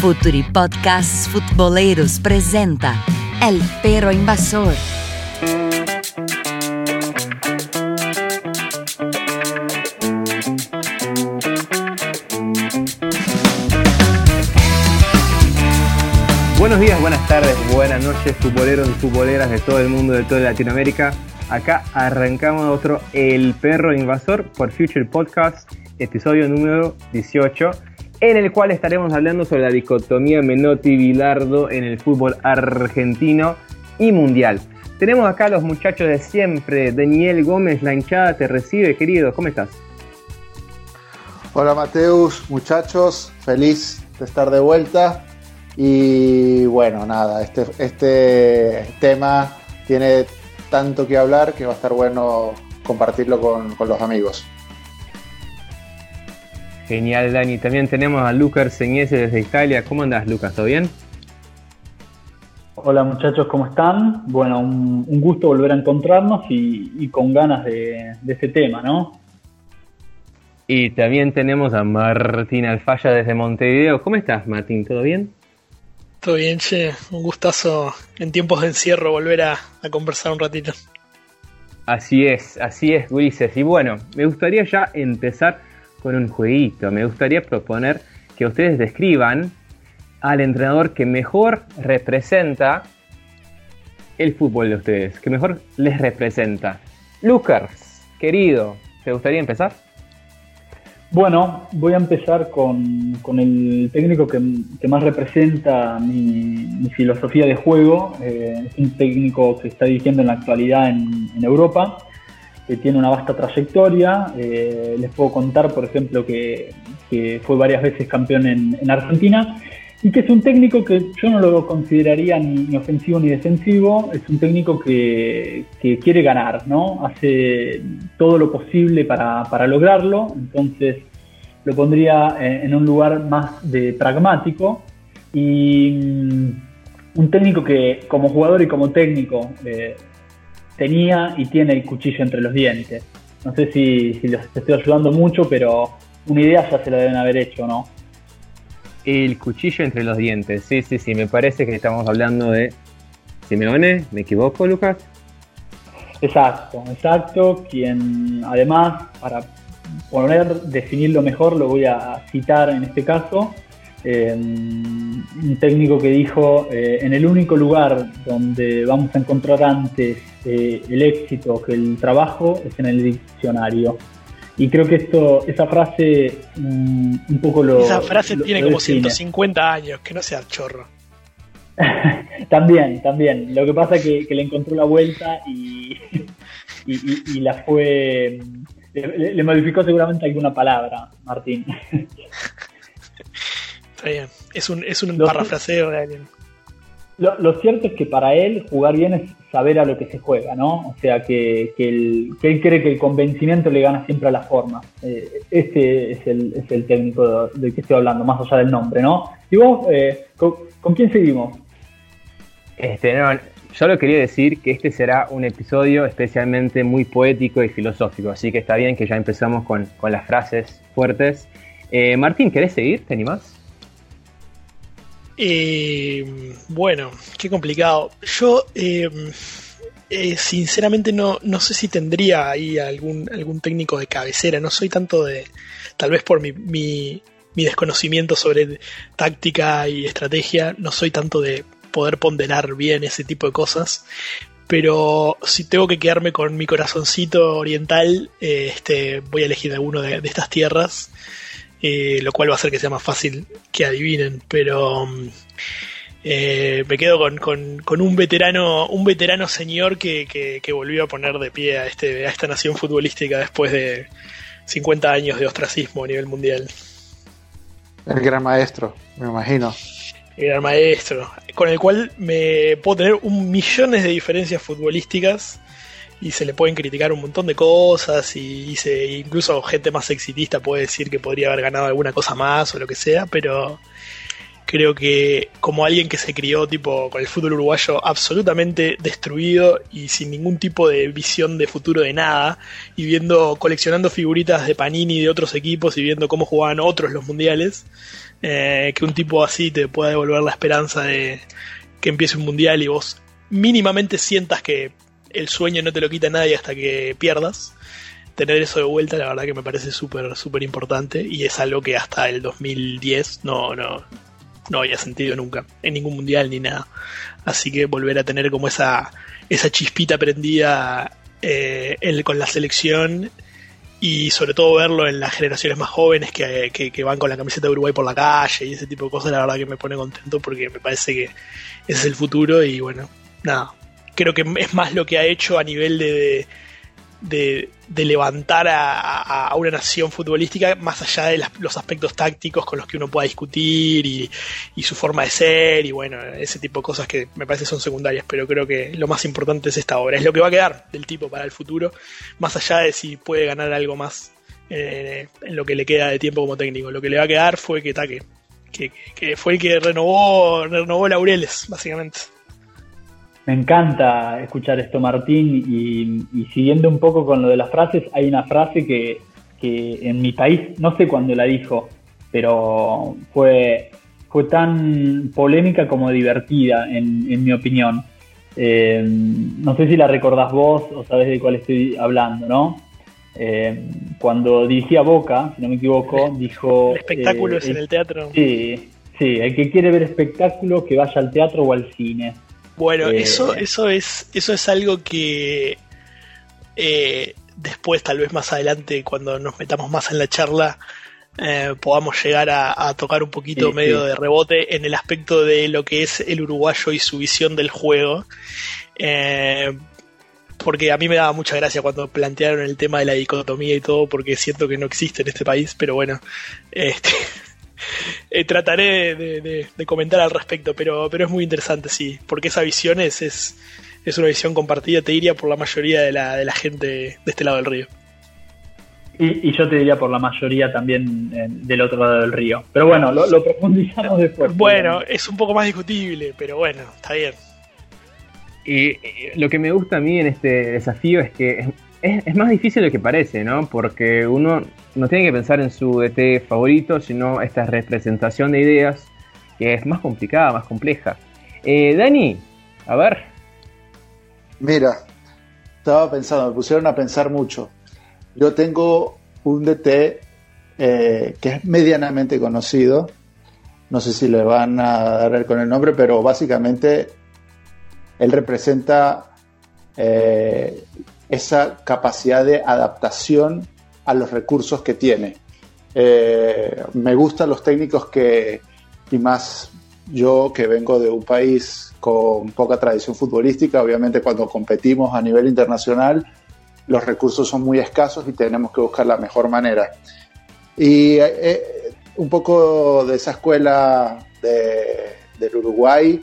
Futuri Podcasts Futboleros presenta El Perro Invasor. Buenos días, buenas tardes, buenas noches, futboleros y futboleras de todo el mundo, de toda Latinoamérica. Acá arrancamos otro El Perro Invasor por Future Podcast, episodio número 18, en el cual estaremos hablando sobre la dicotomía Menotti-Bilardo en el fútbol argentino y mundial. Tenemos acá a los muchachos de siempre. Daniel Gómez, la hinchada te recibe, querido. ¿Cómo estás? Hola Mateus, muchachos, feliz de estar de vuelta. Y bueno, nada, este, este tema tiene tanto que hablar que va a estar bueno compartirlo con, con los amigos. Genial, Dani. También tenemos a Lucas Señese desde Italia. ¿Cómo andas, Lucas? ¿Todo bien? Hola muchachos, ¿cómo están? Bueno, un, un gusto volver a encontrarnos y, y con ganas de, de, este tema, ¿no? Y también tenemos a Martín Alfaya desde Montevideo. ¿Cómo estás, Martín? ¿Todo bien? Todo bien, che. Un gustazo en tiempos de encierro volver a, a conversar un ratito. Así es, así es, Ulises. Y bueno, me gustaría ya empezar con un jueguito. Me gustaría proponer que ustedes describan al entrenador que mejor representa el fútbol de ustedes, que mejor les representa. Lucas, querido, ¿te gustaría empezar? Bueno, voy a empezar con, con el técnico que, que, más representa mi, filosofía de juego. Eh, es un técnico que está dirigiendo en la actualidad en Europa, que tiene una vasta trayectoria. Eh, les puedo contar, por ejemplo, que, fue varias veces campeón en, en, Argentina y que es un técnico que yo no lo consideraría ni, ofensivo ni defensivo. Es un técnico que, quiere ganar, ¿no? Hace todo lo posible para, lograrlo. Entonces lo pondría en un lugar más de pragmático y un técnico que como jugador y como técnico eh, tenía y tiene el cuchillo entre los dientes. No sé si, si los estoy ayudando mucho, pero una idea ya se la deben haber hecho, ¿no? El cuchillo entre los dientes, sí, sí, sí, me parece que estamos hablando de Simeone, ¿me equivoco, Lucas? Exacto, exacto, quien además, para poner, definirlo mejor, lo voy a citar en este caso, eh, un técnico que dijo, eh, en el único lugar donde vamos a encontrar antes eh, el éxito que el trabajo es en el diccionario. Y creo que esto, esa frase um, un poco lo... Esa frase lo, tiene lo como define. 150 años, que no sea chorro. también, también. Lo que pasa es que, que, le encontró la vuelta y, y, y, y la fue... Le, le, modificó seguramente alguna palabra, Martín. Está bien. Es un, es un parafraseo de alguien. Lo, lo, cierto es que para él jugar bien es saber a lo que se juega, ¿no? O sea, que, que, el, que él cree que el convencimiento le gana siempre a la forma. Eh, este es el, es el técnico del que estoy hablando, más allá del nombre, ¿no? Y vos, eh, ¿con, ¿con, quién seguimos? Este, no, solo quería decir que este será un episodio especialmente muy poético y filosófico, así que está bien que ya empezamos con, con las frases fuertes. Eh, Martín, ¿querés seguir? ¿Te animás? Eh, bueno, qué complicado. Yo, eh, eh, sinceramente, no, no sé si tendría ahí algún, algún técnico de cabecera. No soy tanto de. Tal vez por mi, mi, mi, desconocimiento sobre táctica y estrategia, no soy tanto de poder ponderar bien ese tipo de cosas. Pero si tengo que quedarme con mi corazoncito oriental, este, voy a elegir alguno de, de estas tierras. Eh, lo cual va a hacer que sea más fácil que adivinen, pero eh, me quedo con, con, con, un veterano, un veterano señor que, que, que, volvió a poner de pie a, este, a esta nación futbolística después de 50 años de ostracismo a nivel mundial. El gran maestro, me imagino. El gran maestro, con el cual me puedo tener un millones de diferencias futbolísticas y se le pueden criticar un montón de cosas y, se, incluso gente más exitista puede decir que podría haber ganado alguna cosa más o lo que sea, pero creo que como alguien que se crió tipo con el fútbol uruguayo absolutamente destruido y sin ningún tipo de visión de futuro de nada y viendo coleccionando figuritas de Panini de otros equipos y viendo cómo jugaban otros los mundiales eh, que un tipo así te pueda devolver la esperanza de que empiece un mundial y vos mínimamente sientas que el sueño no te lo quita nadie hasta que pierdas. Tener eso de vuelta, la verdad que me parece súper, súper importante y es algo que hasta el 2010 no, no, no había sentido nunca, en ningún mundial ni nada. Así que volver a tener como esa, esa chispita prendida eh, con la selección y sobre todo verlo en las generaciones más jóvenes que, que, van con la camiseta de Uruguay por la calle y ese tipo de cosas, la verdad que me pone contento porque me parece que ese es el futuro y bueno, nada, creo que es más lo que ha hecho a nivel de, de, levantar a, una nación futbolística más allá de los aspectos tácticos con los que uno pueda discutir y, su forma de ser y bueno, ese tipo de cosas que me parece son secundarias, pero creo que lo más importante es esta obra, es lo que va a quedar del tipo para el futuro, más allá de si puede ganar algo más eh, en lo que le queda de tiempo como técnico. Lo que le va a quedar fue que, taque, que, que fue el que renovó, renovó Laureles, básicamente. Me encanta escuchar esto, Martín, y, siguiendo un poco con lo de las frases, hay una frase que, en mi país, no sé cuándo la dijo, pero fue, fue tan polémica como divertida, en, mi opinión. Eh, no sé si la recordás vos o sabés de cuál estoy hablando, ¿no? Eh, cuando dirigía Boca, si no me equivoco, dijo... Espectáculos eh, en el teatro. Sí, sí, el que quiere ver espectáculos que vaya al teatro o al cine. Bueno, eh, eso, eso, es, eso es algo que eh, después, tal vez más adelante, cuando nos metamos más en la charla, eh, podamos llegar a, tocar un poquito medio de rebote en el aspecto de lo que es el uruguayo y su visión del juego. porque a mí me daba mucha gracia cuando plantearon el tema de la dicotomía y todo, porque siento que no existe en este país, pero bueno, este, Eh, trataré de, comentar al respecto, pero, pero es muy interesante, sí, porque esa visión es, es, una visión compartida, te diría, por la mayoría de la, de la gente de este lado del río. Y, yo te diría por la mayoría también eh, del otro lado del río. Pero bueno, lo, profundizamos después. Bueno, es un poco más discutible, pero bueno, está bien. Y, lo que me gusta a mí en este desafío es que es, más difícil de lo que parece, ¿no? Porque uno no tiene que pensar en su DT favorito, sino esta representación de ideas que es más complicada, más compleja. Eh, Dani, a ver. Mira, estaba pensando, me pusieron a pensar mucho. Yo tengo un DT eh, que es medianamente conocido. No sé si le van a dar con el nombre, pero básicamente él representa eh, esa capacidad de adaptación a los recursos que tiene. Eh, me gustan los técnicos que, y más yo que vengo de un país con poca tradición futbolística, obviamente cuando competimos a nivel internacional, los recursos son muy escasos y tenemos que buscar la mejor manera. Y eh, un poco de esa escuela del Uruguay,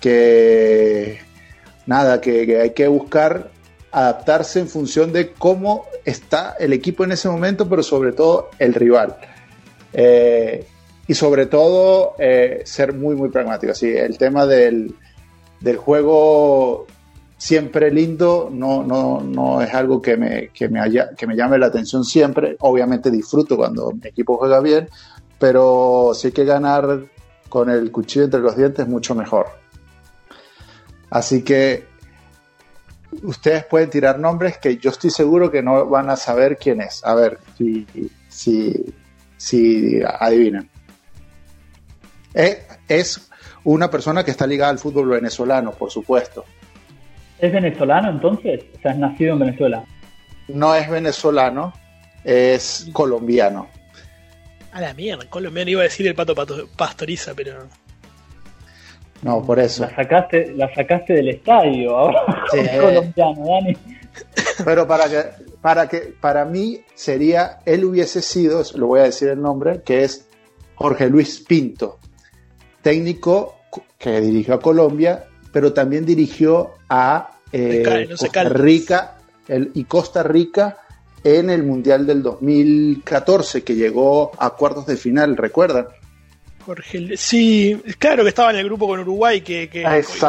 que nada, que hay que buscar adaptarse en función de cómo está el equipo en ese momento, pero sobre todo el rival. Eh, y sobre todo eh, ser muy, muy pragmático. Así, el tema del, juego siempre lindo no, no, no es algo que me, que, me haya, que me llame la atención siempre. Obviamente disfruto cuando mi equipo juega bien, pero si hay que ganar con el cuchillo entre los dientes, mucho mejor. Así que ustedes pueden tirar nombres que yo estoy seguro que no van a saber quién es. A ver si, si, si adivinan. Eh, es una persona que está ligada al fútbol venezolano, por supuesto. ¿Es venezolano entonces? O sea, es nacido en Venezuela. No es venezolano, es colombiano. A la mierda, colombiano iba a decir el pato pastoriza, pero no, por eso. La sacaste, la sacaste del estadio ahora. Sí. colombiano, Dani. Pero para que, para que, para mí sería, él hubiese sido, lo voy a decir el nombre, que es Jorge Luis Pinto, técnico que dirigió a Colombia, pero también dirigió a eh, Costa Rica y Costa Rica en el Mundial del 2014, que llegó a cuartos de final, ¿recuerdan? Jorge, sí, claro que estaba en el grupo con Uruguay, que, que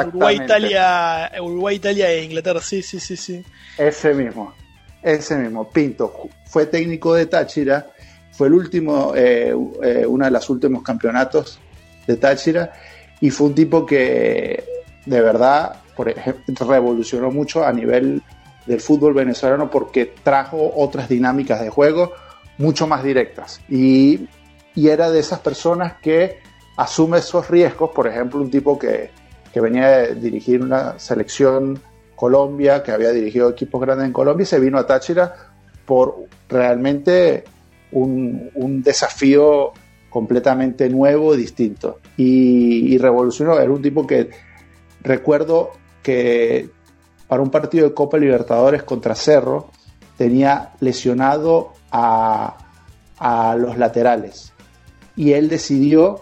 Uruguay, Italia, Uruguay, Italia e Inglaterra, sí, sí, sí, sí. Ese mismo, ese mismo, Pinto, fue técnico de Táchira, fue el último, eh, eh, uno de los últimos campeonatos de Táchira y fue un tipo que de verdad por ejemplo, revolucionó mucho a nivel del fútbol venezolano porque trajo otras dinámicas de juego mucho más directas. Y, y era de esas personas que asume esos riesgos, por ejemplo, un tipo que, que venía de dirigir una selección Colombia, que había dirigido equipos grandes en Colombia y se vino a Táchira por realmente un, desafío completamente nuevo, distinto y, y, revolucionó. Era un tipo que recuerdo que para un partido de Copa Libertadores contra Cerro tenía lesionado a, a los laterales y él decidió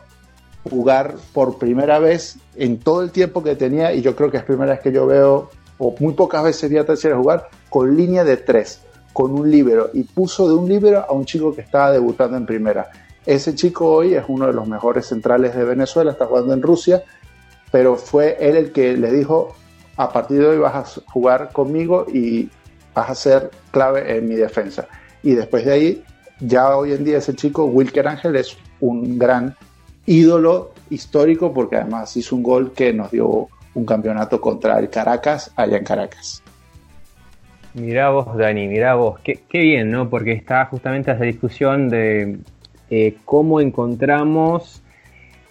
jugar por primera vez en todo el tiempo que tenía, y yo creo que es primera vez que yo veo, o muy pocas veces vi a tercera jugar, con línea de tres, con un líbero, y puso de un líbero a un chico que estaba debutando en primera. Ese chico hoy es uno de los mejores centrales de Venezuela, está jugando en Rusia, pero fue él el que le dijo, a partir de hoy vas a jugar conmigo y vas a ser clave en mi defensa. Y después de ahí, ya hoy en día ese chico, Wilker Ángel, es un gran ídolo histórico porque además hizo un gol que nos dio un campeonato contra el Caracas allá en Caracas. Mirá vos, Dani, mirá vos, qué, bien, ¿no? Porque está justamente esa discusión de eh, cómo encontramos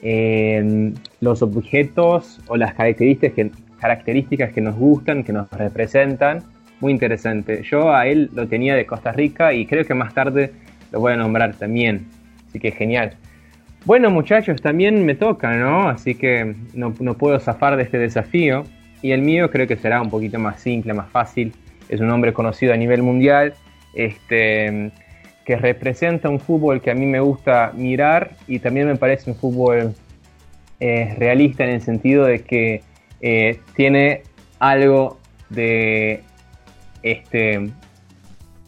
eh, los objetos o las características que, características que nos gustan, que nos representan. Muy interesante. Yo a él lo tenía de Costa Rica y creo que más tarde lo voy a nombrar también. Así que genial. Bueno muchachos, también me toca, ¿no? Así que no, puedo zafar de este desafío. Y el mío creo que será un poquito más simple, más fácil. Es un hombre conocido a nivel mundial, este, que representa un fútbol que a mí me gusta mirar y también me parece un fútbol eh, realista en el sentido de que eh, tiene algo de este,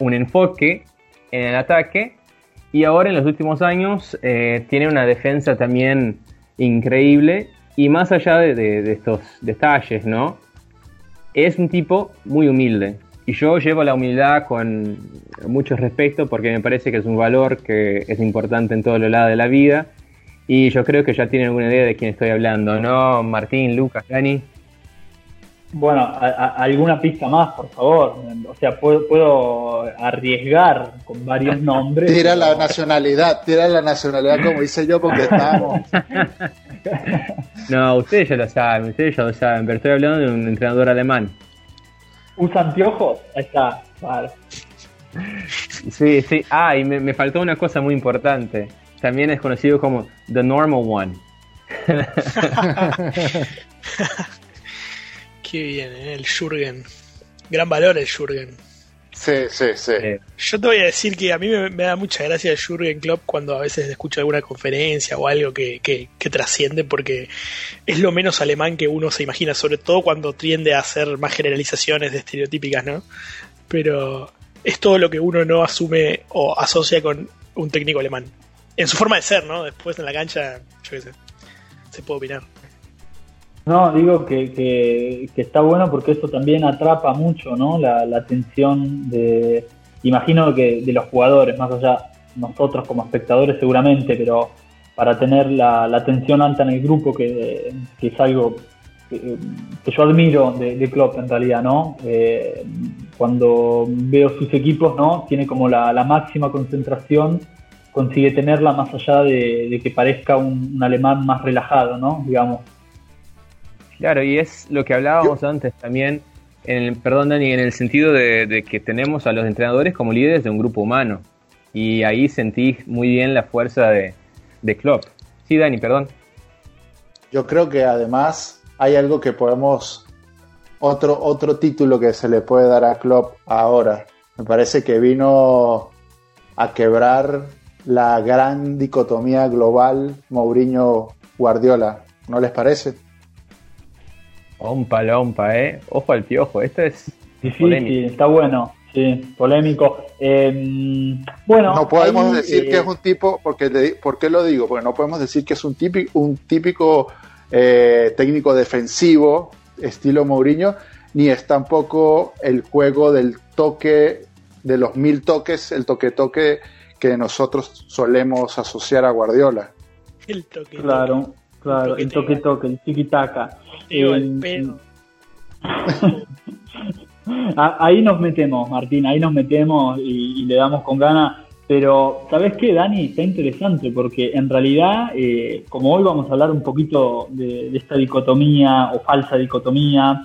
un enfoque en el ataque y ahora en los últimos años eh, tiene una defensa también increíble. Y más allá de, estos detalles, ¿no? Es un tipo muy humilde. Y yo llevo la humildad con mucho respeto porque me parece que es un valor que es importante en todos los lados de la vida. Y yo creo que ya tienen alguna idea de quién estoy hablando, ¿no? Martín, Lucas, Dani. Bueno, alguna pista más, por favor. O sea, puedo, arriesgar con varios nombres. Tira la nacionalidad, tira la nacionalidad como hice yo porque estamos. no, ustedes ya lo saben, ustedes ya lo saben, pero estoy hablando de un entrenador alemán. ¿Usa anteojos? Ahí está, vale. Sí, sí. Ah, y me, me faltó una cosa muy importante. También es conocido como The Normal One. Qué bien, ¿eh? el Jurgen. Gran valor el Jurgen. Sí, sí, sí. Yo te voy a decir que a mí me, da mucha gracia el Jurgen Klopp cuando a veces escucho alguna conferencia o algo que, que, trasciende porque es lo menos alemán que uno se imagina, sobre todo cuando tiende a hacer más generalizaciones de estereotípicas, ¿no? Pero es todo lo que uno no asume o asocia con un técnico alemán. En su forma de ser, ¿no? Después en la cancha, yo qué sé, se puede opinar. No, digo que, que, está bueno porque eso también atrapa mucho, ¿no? La, atención de, imagino que de los jugadores, más allá nosotros como espectadores seguramente, pero para tener la, atención alta en el grupo, que, es algo que, yo admiro de, de, Klopp en realidad, ¿no? Eh, cuando veo sus equipos, ¿no? Tiene como la, máxima concentración, consigue tenerla más allá de, que parezca un, un alemán más relajado, ¿no? Digamos. Claro, y es lo que hablábamos antes también, en el, perdón Dani, en el sentido de, que tenemos a los entrenadores como líderes de un grupo humano. Y ahí sentí muy bien la fuerza de, de Klopp. Sí, Dani, perdón. Yo creo que además hay algo que podemos, otro, otro título que se le puede dar a Klopp ahora. Me parece que vino a quebrar la gran dicotomía global Mourinho-Guardiola. ¿No les parece? Ompa, lompa, ¿eh? Ojo al piojo, esto es difícil, está bueno, sí, polémico. Em, bueno, no podemos decir que eh, es un tipo, porque ¿por qué lo digo? Porque no podemos decir que es un típico, un típico eh, técnico defensivo, estilo Mourinho, ni es tampoco el juego del toque, de los mil toques, el toque-toque que nosotros solemos asociar a Guardiola. El toque. Claro, claro, el toque toque, el tiki taka. ahí nos metemos, Martín, ahí nos metemos y, le damos con ganas. Pero, ¿sabes qué, Dani? Está interesante porque en realidad, eh, como hoy vamos a hablar un poquito de, esta dicotomía o falsa dicotomía,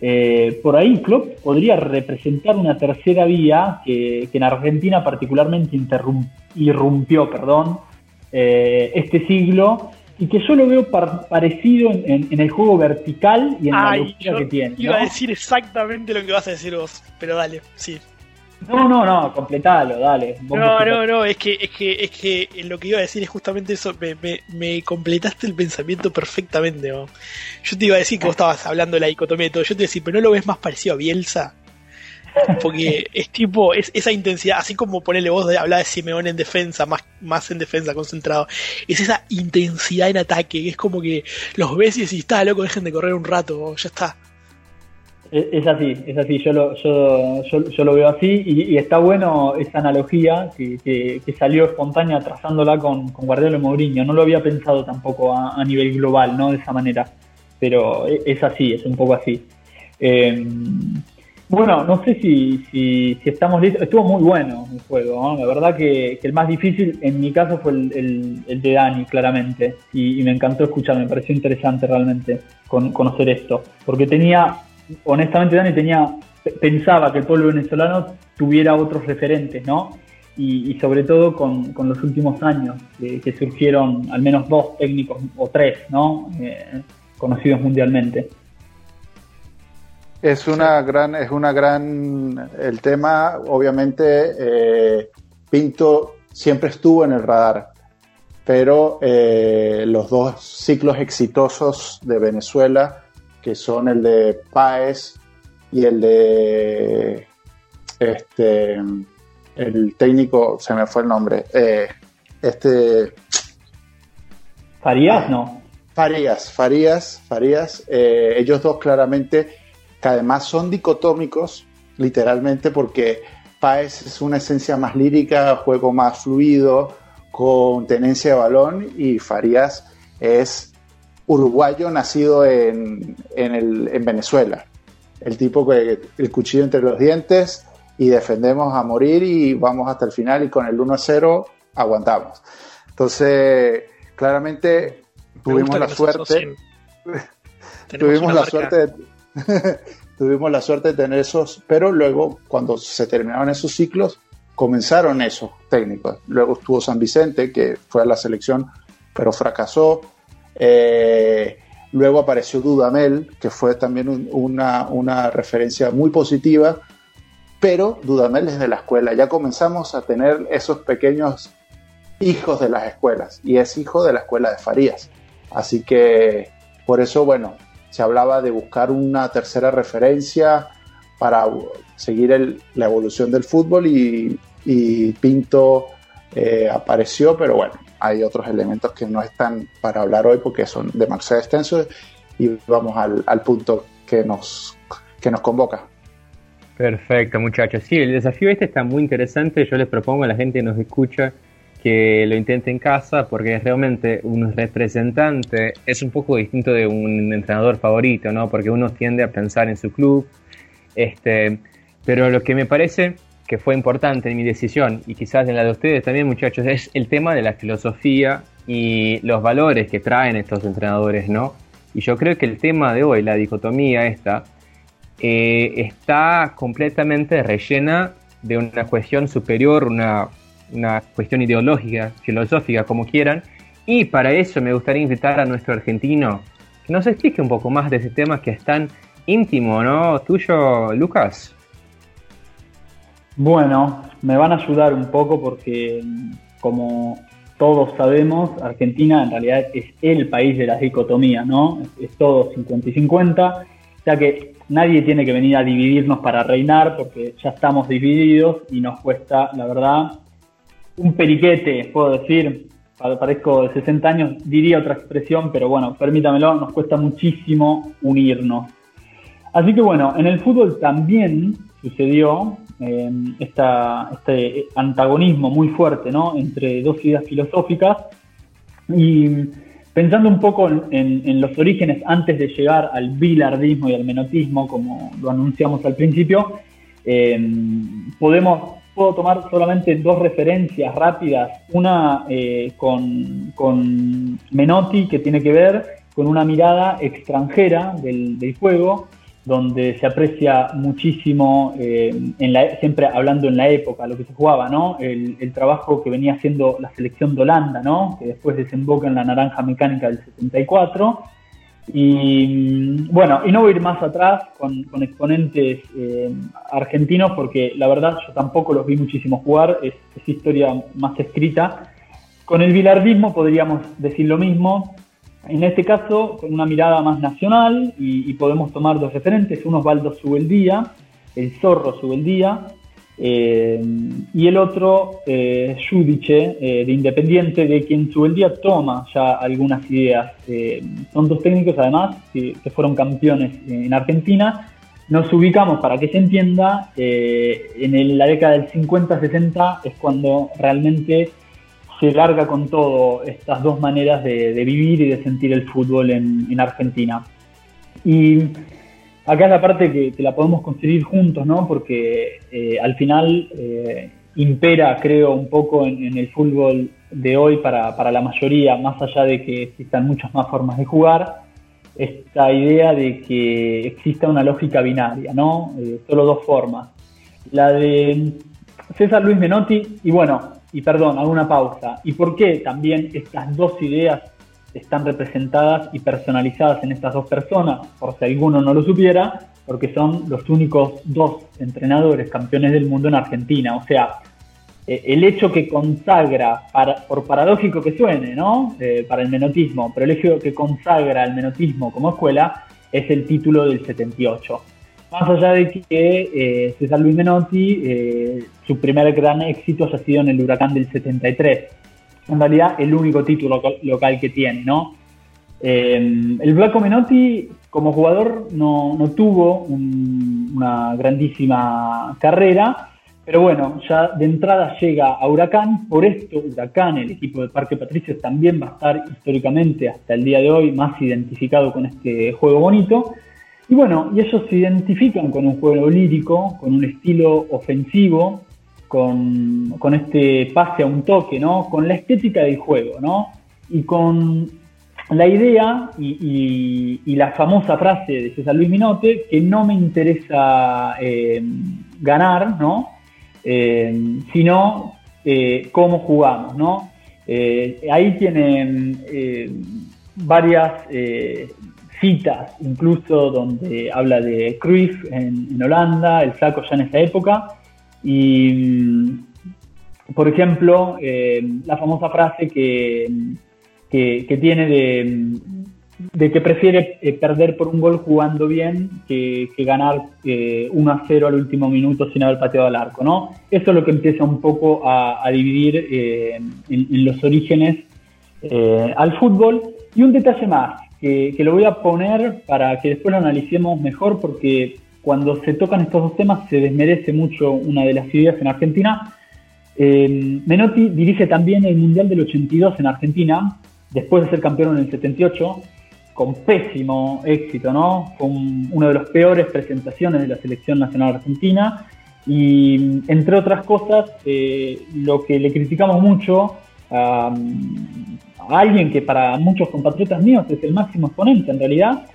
eh, por ahí Klopp podría representar una tercera vía que, en Argentina particularmente irrumpió perdón, eh, este siglo y que yo lo veo parecido en, el juego vertical y en la lógica que tiene. Iba a decir exactamente lo que vas a decir vos, pero dale, sí. No, no, no, completalo, dale. No, no, no, es que, es que, es que lo que iba a decir es justamente eso, me, me, completaste el pensamiento perfectamente. Yo te iba a decir que vos estabas hablando de la dicotomía y todo, yo te iba a decir, pero no lo ves más parecido a Bielsa. Porque es tipo, es esa intensidad, así como ponerle voz de hablar de Simeón en defensa, más, más en defensa, concentrado, es esa intensidad en ataque, que es como que los ves y decís, está loco, dejen de correr un rato, ya está. Es así, es así, yo lo, yo, yo, lo veo así y, está bueno esa analogía que, que, salió espontánea trazándola con, con Guardiola y Mourinho. No lo había pensado tampoco a, nivel global, ¿no? De esa manera, pero e, es así, es un poco así. Eh, bueno, no sé si, si, estamos listos. Estuvo muy bueno el juego. La verdad que, el más difícil en mi caso fue el, de Dani, claramente. Y, me encantó escuchar, me pareció interesante realmente conocer esto. Porque tenía, honestamente Dani tenía, pensaba que el pueblo venezolano tuviera otros referentes, ¿no? Y, sobre todo con, los últimos años, que, surgieron al menos dos técnicos o tres, ¿no? Eh, conocidos mundialmente. Es una gran, es una gran, el tema, obviamente, eh, Pinto siempre estuvo en el radar, pero eh, los dos ciclos exitosos de Venezuela, que son el de Páez y el de este, el técnico, se me fue el nombre, eh, este... Farías, ¿no? Farías, Farías, Farías, ellos dos claramente que además son dicotómicos, literalmente, porque Páez es una esencia más lírica, juego más fluido, con tenencia de balón, y Farías es uruguayo nacido en, en, Venezuela. El tipo que el cuchillo entre los dientes y defendemos a morir y vamos hasta el final y con el 1-0 aguantamos. Entonces, claramente tuvimos la suerte. tuvimos la suerte de, Tuvimos la suerte de tener esos, pero luego cuando se terminaron esos ciclos, comenzaron esos técnicos. Luego estuvo San Vicente, que fue a la selección, pero fracasó. Eh, luego apareció Dudamel, que fue también una, una, referencia muy positiva, pero Dudamel es de la escuela. Ya comenzamos a tener esos pequeños hijos de las escuelas, y es hijo de la escuela de Farías. Así que por eso, bueno, se hablaba de buscar una tercera referencia para seguir la evolución del fútbol y, Pinto eh, apareció, pero bueno, hay otros elementos que no están para hablar hoy porque son demasiado extensos y vamos al, al punto que nos, que nos convoca. Perfecto, muchachos. Sí, el desafío este está muy interesante. Yo les propongo a la gente que nos escucha que lo intente en casa porque realmente un representante es un poco distinto de un entrenador favorito, ¿no? Porque uno tiende a pensar en su club. Este, pero lo que me parece que fue importante en mi decisión y quizás en la de ustedes también, muchachos, es el tema de la filosofía y los valores que traen estos entrenadores, ¿no? Y yo creo que el tema de hoy, la dicotomía esta, eh, está completamente rellena de una cuestión superior, una una cuestión ideológica, filosófica, como quieran. Y para eso me gustaría invitar a nuestro argentino que nos explique un poco más de ese tema que es tan íntimo, ¿no? Tuyo, Lucas. Bueno, me van a ayudar un poco porque, como todos sabemos, Argentina en realidad es el país de la dicotomía, ¿no? Es, es todo 50 y 50, ya que nadie tiene que venir a dividirnos para reinar porque ya estamos divididos y nos cuesta, la verdad, un periquete, puedo decir, parezco de 60 años, diría otra expresión, pero bueno, permítamelo, nos cuesta muchísimo unirnos. Así que bueno, en el fútbol también sucedió, este antagonismo muy fuerte ¿no? entre dos ideas filosóficas y pensando un poco en, los orígenes antes de llegar al bilardismo y al menotismo, como lo anunciamos al principio, podemos puedo tomar solamente dos referencias rápidas. Una eh, con, Menotti, que tiene que ver con una mirada extranjera del, juego, donde se aprecia muchísimo, eh, en la, siempre hablando en la época, lo que se jugaba, ¿no? El, el, trabajo que venía haciendo la selección de Holanda, ¿no? Que después desemboca en la naranja mecánica del 74 y bueno, y no voy a ir más atrás con, exponentes eh, argentinos porque la verdad yo tampoco los vi muchísimo jugar, es, historia más escrita. Con el bilardismo podríamos decir lo mismo, en este caso con una mirada más nacional y, podemos tomar dos referentes, uno es Baldo Subeldía, el zorro Subeldía, eh, y el otro, eh, Judice, eh, de Independiente, de quien su el día toma ya algunas ideas. Eh, son dos técnicos, además, que, fueron campeones en Argentina. Nos ubicamos, para que se entienda, en la década del 50-60 es cuando realmente se larga con todo estas dos maneras de, vivir y de sentir el fútbol en, en Argentina. Y acá es la parte que, la podemos construir juntos, ¿no? Porque eh, al final eh, impera, creo, un poco en, el fútbol de hoy para, la mayoría, más allá de que existan muchas más formas de jugar, esta idea de que exista una lógica binaria, ¿no? Eh, solo dos formas. La de César Luis Menotti, y bueno, y perdón, hago una pausa. ¿Y por qué también estas dos ideas están representadas y personalizadas en estas dos personas, por si alguno no lo supiera, porque son los únicos dos entrenadores campeones del mundo en Argentina. O sea, eh, el hecho que consagra, por paradójico que suene, ¿no? Eh, para el menotismo, pero el hecho que consagra el menotismo como escuela es el título del 78. Más allá de que eh, César Luis Menotti, su primer gran éxito haya sido en el huracán del 73 en realidad el único título local que tiene, ¿no? Eh, el Blanco Menotti como jugador no, tuvo una grandísima carrera, pero bueno, ya de entrada llega a Huracán, por esto Huracán, el equipo de Parque Patricios, también va a estar históricamente hasta el día de hoy más identificado con este juego bonito. Y bueno, y ellos se identifican con un juego lírico, con un estilo ofensivo, con, este pase a un toque, ¿no? Con la estética del juego, ¿no? Y con la idea y, la famosa frase de César Luis Minote, que no me interesa eh, ganar, ¿no? Eh, sino eh, cómo jugamos, ¿no? ahí tienen varias citas, incluso donde habla de Cruyff en, en Holanda, el saco ya en esa época, y, por ejemplo, eh, la famosa frase que, que, tiene de, que prefiere eh, perder por un gol jugando bien que, ganar 1 eh, a 0 al último minuto sin haber pateado al arco, ¿no? Eso es lo que empieza un poco a, dividir en, en, los orígenes al fútbol. Y un detalle más, que, que, lo voy a poner para que después lo analicemos mejor, porque cuando se tocan estos dos temas se desmerece mucho una de las ideas en Argentina. Eh, Menotti dirige también el Mundial del 82 en Argentina, después de ser campeón en el 78, con pésimo éxito, ¿no? Con una de las peores presentaciones de la selección nacional argentina. Y entre otras cosas, eh, lo que le criticamos mucho a, a alguien que para muchos compatriotas míos es el máximo exponente en realidad,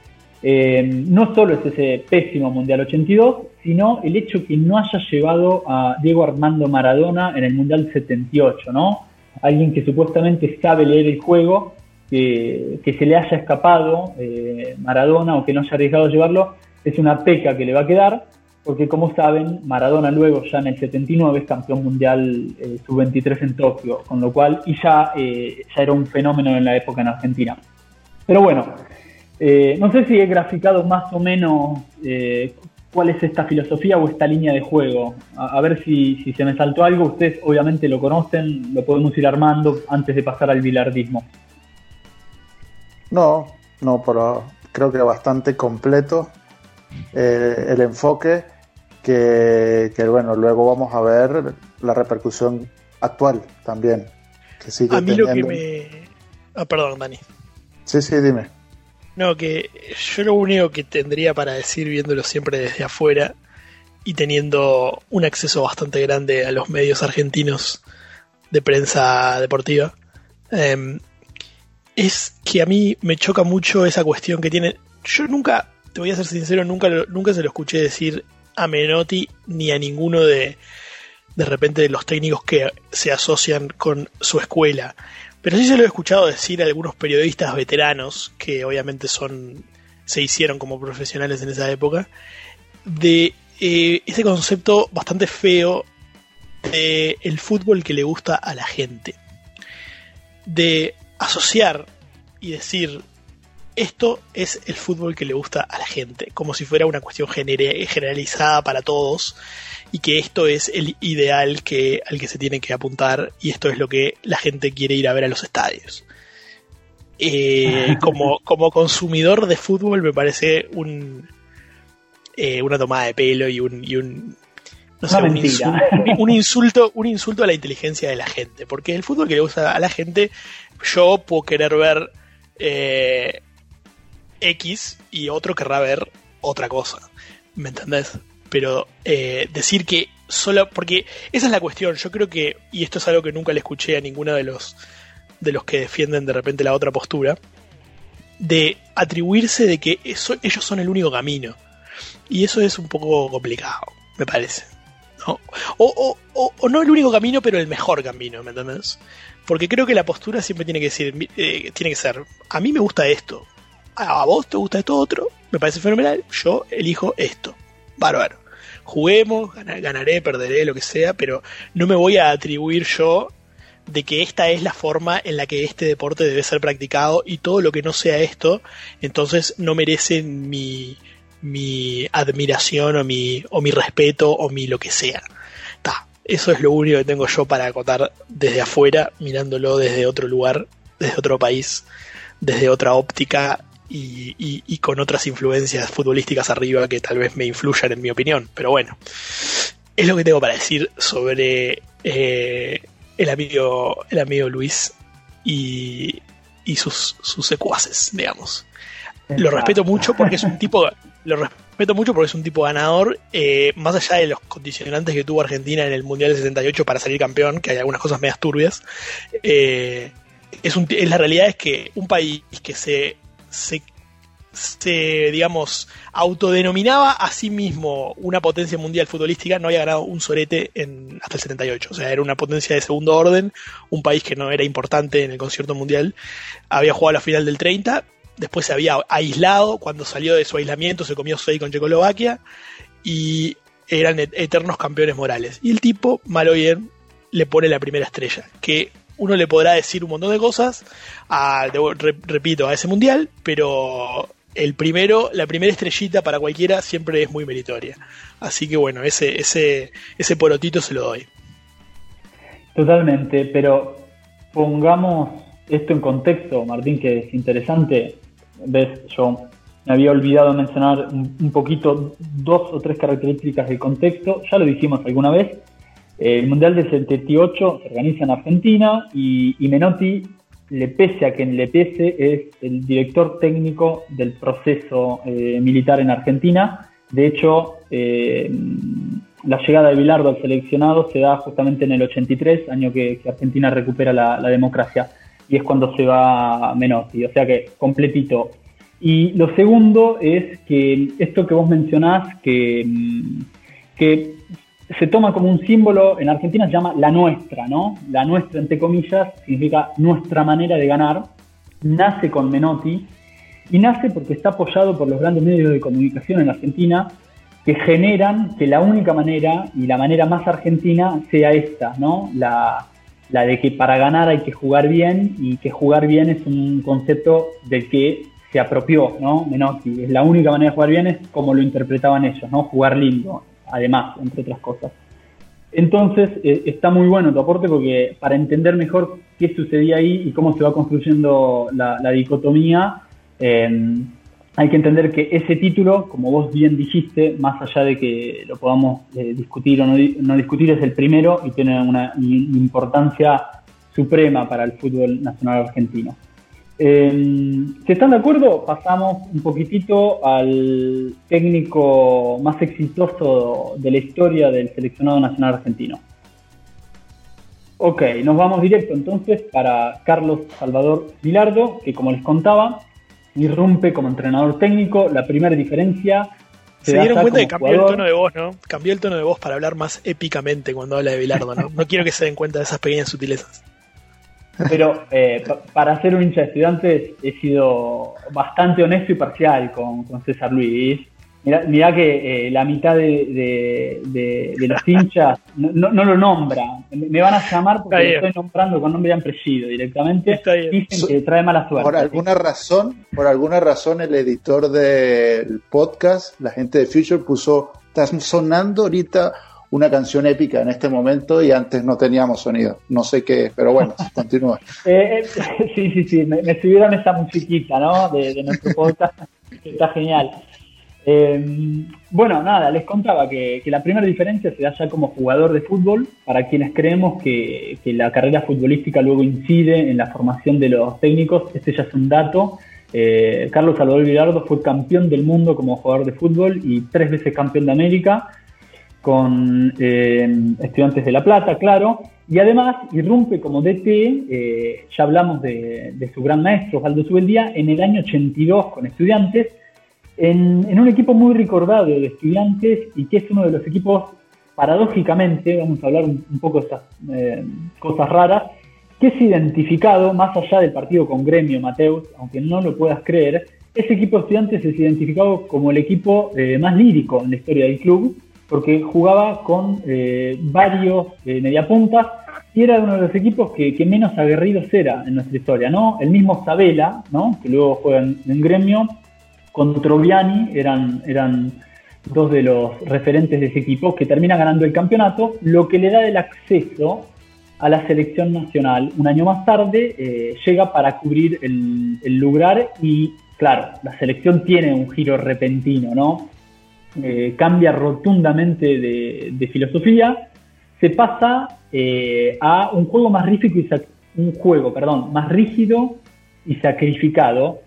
eh, no solo es ese pésimo Mundial 82, sino el hecho que no haya llevado a Diego Armando Maradona en el Mundial 78, ¿no? Alguien que supuestamente sabe leer el juego, que, se le haya escapado eh, Maradona o que no haya arriesgado a llevarlo, es una peca que le va a quedar, porque como saben, Maradona luego ya en el 79 es campeón mundial eh, sub-23 en Tokio, con lo cual, y ya, ya era un fenómeno en la época en Argentina. Pero bueno, eh, no sé si he graficado más o menos eh, cuál es esta filosofía o esta línea de juego. A, ver si, se me saltó algo. Ustedes obviamente lo conocen, lo podemos ir armando antes de pasar al bilardismo. No, no, pero creo que bastante completo eh, el enfoque. que, bueno, luego vamos a ver la repercusión actual también. Que a mí lo que me... Ah, perdón, Dani. Sí, sí, dime. No, que yo lo único que tendría para decir viéndolo siempre desde afuera y teniendo un acceso bastante grande a los medios argentinos de prensa deportiva, em, es que a mí me choca mucho esa cuestión que tiene. Yo nunca, te voy a ser sincero, nunca, nunca se lo escuché decir a Menotti ni a ninguno de, de repente de los técnicos que se asocian con su escuela. Pero sí se lo he escuchado decir a algunos periodistas veteranos, que obviamente son se hicieron como profesionales en esa época, de eh, ese concepto bastante feo de el fútbol que le gusta a la gente. De asociar y decir esto es el fútbol que le gusta a la gente, como si fuera una cuestión generalizada para todos y que esto es el ideal que, al que se tiene que apuntar y esto es lo que la gente quiere ir a ver a los estadios. Eh, como, como consumidor de fútbol me parece un, eh, una tomada de pelo y un, y un no sé, un, insulto, un, insulto, a la inteligencia de la gente. Porque el fútbol que le gusta a la gente, yo puedo querer ver eh, X y otro querrá ver otra cosa. ¿Me entendés? Pero eh, decir que solo. Porque esa es la cuestión. Yo creo que. Y esto es algo que nunca le escuché a ninguno de los. de los que defienden de repente la otra postura. De atribuirse de que eso, ellos son el único camino. Y eso es un poco complicado, me parece. ¿no? O, o, no el único camino, pero el mejor camino, ¿me entiendes? Porque creo que la postura siempre tiene que, eh, tiene que ser, a mí me gusta esto, a vos te gusta esto otro, me parece fenomenal, yo elijo esto. Bárbaro. Juguemos, ganaré, perderé, lo que sea, pero no me voy a atribuir yo de que esta es la forma en la que este deporte debe ser practicado y todo lo que no sea esto, entonces no merece mi, mi admiración o mi, o mi respeto o mi lo que sea. eso es lo único que tengo yo para acotar desde afuera, mirándolo desde otro lugar, desde otro país, desde otra óptica y, con otras influencias futbolísticas arriba que tal vez me influyan en mi opinión. Pero bueno, es lo que tengo para decir sobre eh, el, amigo, el amigo Luis y, y sus, sus secuaces, digamos. Lo respeto mucho porque es un tipo, lo respeto mucho porque es un tipo ganador, eh, más allá de los condicionantes que tuvo Argentina en el Mundial del 68 para salir campeón, que hay algunas cosas medias turbias, eh, es, un, la realidad es que un país que se, se, digamos, autodenominaba a sí mismo una potencia mundial futbolística, no había ganado un sorete en, hasta el 78. O sea, era una potencia de segundo orden, un país que no era importante en el concierto mundial. Había jugado la final del 30 después se había aislado, cuando salió de su aislamiento se comió 6 con Checoslovaquia y eran eternos campeones morales. Y el tipo, mal o bien, le pone la primera estrella, que uno le podrá decir un montón de cosas, a, repito, a ese mundial, pero el primero, la primera estrellita para cualquiera siempre es muy meritoria. Así que bueno, ese, ese, ese porotito se lo doy. Totalmente, pero pongamos esto en contexto, Martín, que es interesante ves, yo me había olvidado mencionar un, poquito dos o tres características del contexto, ya lo dijimos alguna vez. El Mundial del 78 se organiza en Argentina y, Menotti, le pese a quien le pese, es el director técnico del proceso eh, militar en Argentina. De hecho, eh, la llegada de Bilardo al seleccionado se da justamente en el 83, año que, Argentina recupera la democracia y es cuando se va Menotti, o sea que completito. Y lo segundo es que esto que vos mencionás, que, mm, que se toma como un símbolo, en Argentina se llama la nuestra, ¿no? La nuestra, entre comillas, significa nuestra manera de ganar, nace con Menotti y nace porque está apoyado por los grandes medios de comunicación en Argentina que generan que la única manera y la manera más argentina sea esta, ¿no? La, la de que para ganar hay que jugar bien y que jugar bien es un concepto del que se apropió, ¿no? Menotti. Es la única manera de jugar bien es como lo interpretaban ellos, ¿no? Jugar lindo, además, entre otras cosas. Entonces, eh, está muy bueno tu aporte porque para entender mejor qué sucedía ahí y cómo se va construyendo la, dicotomía, em, hay que entender que ese título, como vos bien dijiste, más allá de que lo podamos eh, discutir o no, no, discutir, es el primero y tiene una importancia suprema para el fútbol nacional argentino. Eh, si están de acuerdo, pasamos un poquitito al técnico más exitoso de la historia del seleccionado nacional argentino. Ok, nos vamos directo entonces para Carlos Salvador Vilardo, que como les contaba, irrumpe como entrenador técnico. La primera diferencia. Se, dieron cuenta que cambió el tono de voz, ¿no? Cambió el tono de voz para hablar más épicamente cuando habla de Vilardo, ¿no? No quiero que se den cuenta de esas pequeñas sutilezas. Pero eh, para ser un hincha de estudiantes he sido bastante honesto y parcial con, César Luis. Mirá, que eh, la mitad de, los hinchas no, lo nombran. Me van a llamar porque lo estoy nombrando con nombre y apellido directamente. Dicen que trae mala suerte. Por alguna razón, por alguna razón el editor del podcast, la gente de Future puso, estás sonando ahorita una canción épica en este momento y antes no teníamos sonido. No sé qué, pero bueno, continúa. Eh, eh, sí, sí, sí, me, me subieron esa musiquita, ¿no? De, nuestro podcast, está genial. Eh, bueno, nada, les contaba que, la primera diferencia se da ya como jugador de fútbol, para quienes creemos que, la carrera futbolística luego incide en la formación de los técnicos, este ya es un dato. Carlos Salvador Vilardo fue campeón del mundo como jugador de fútbol y tres veces campeón de América con eh, Estudiantes de La Plata, claro, y además irrumpe como DT, eh, ya hablamos de, su gran maestro, Osvaldo Subeldía, en el año 82 con Estudiantes, en, un equipo muy recordado de Estudiantes y que es uno de los equipos, paradójicamente, vamos a hablar un, poco de estas eh, cosas raras, que es identificado, más allá del partido con Gremio Mateus, aunque no lo puedas creer, ese equipo de Estudiantes es identificado como el equipo más lírico en la historia del club, porque jugaba con eh, varios eh, mediapuntas y era uno de los equipos que, menos aguerridos era en nuestra historia, ¿no? El mismo Sabela, ¿no? Que luego juega en, gremio, con Troviani, eran, eran dos de los referentes de ese equipo, que termina ganando el campeonato, lo que le da el acceso a la selección nacional. Un año más tarde eh, llega para cubrir el, el lugar y, claro, la selección tiene un giro repentino, ¿no? Eh, cambia rotundamente de, filosofía, se pasa eh, a un juego más rígido y un juego, perdón, más rígido y sacrificado.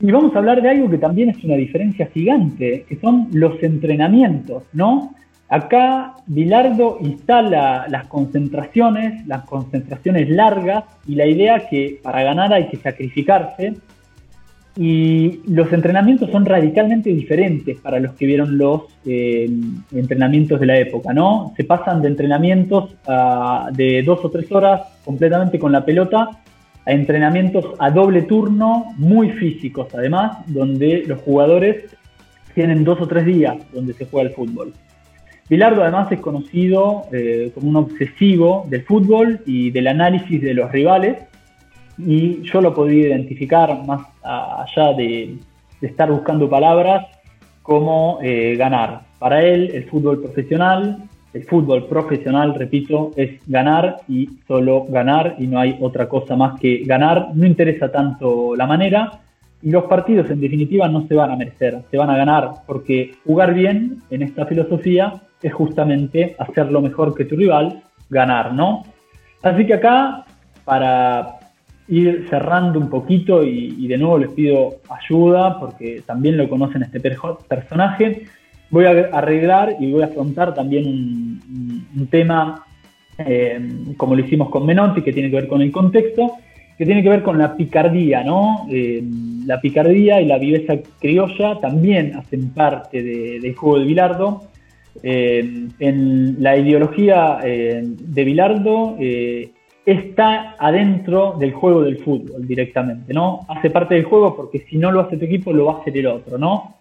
Y vamos a hablar de algo que también es una diferencia gigante, que son los entrenamientos, ¿no? Acá Bilardo instala las concentraciones, las concentraciones largas y la idea que para ganar hay que sacrificarse y los entrenamientos son radicalmente diferentes para los que vieron los eh, entrenamientos de la época, ¿no? Se pasan de entrenamientos de dos o tres horas completamente con la pelota a entrenamientos a doble turno, muy físicos además, donde los jugadores tienen dos o tres días donde se juega el fútbol. Bilardo además es conocido eh, como un obsesivo del fútbol y del análisis de los rivales, y yo lo podía identificar más allá de, estar buscando palabras como eh, ganar. Para él el fútbol profesional, el fútbol profesional, repito, es ganar y solo ganar y no hay otra cosa más que ganar. No interesa tanto la manera y los partidos en definitiva no se van a merecer, se van a ganar porque jugar bien en esta filosofía es justamente hacer lo mejor que tu rival, ganar, ¿no? Así que acá, para ir cerrando un poquito y, de nuevo les pido ayuda porque también lo conocen este personaje. Voy a arreglar y voy a afrontar también un, tema eh, como lo hicimos con Menotti que tiene que ver con el contexto, que tiene que ver con la picardía, ¿no? Eh, la picardía y la viveza criolla también hacen parte del juego de Bilardo. Eh, en la ideología de Bilardo está adentro del juego del fútbol directamente, ¿no? Hace parte del juego porque si no lo hace tu equipo lo va a hacer el otro, ¿no?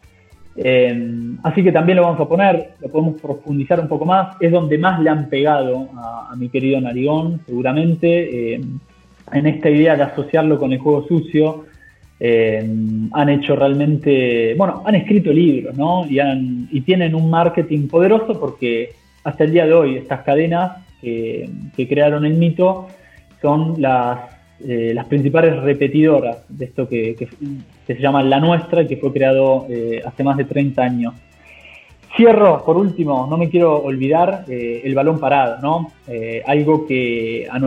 Eh, así que también lo vamos a poner, lo podemos profundizar un poco más, es donde más le han pegado a, mi querido Narigón, seguramente, eh, en esta idea de asociarlo con el juego sucio, eh, han hecho realmente, bueno, han escrito libros, ¿no? Y, han, y tienen un marketing poderoso porque hasta el día de hoy estas cadenas que, crearon el mito son las, eh, las principales repetidoras de esto que, que se llama La Nuestra y que fue creado eh, hace más de 30 años. Cierro, por último, no me quiero olvidar eh, el balón parado, ¿no? Eh, algo que a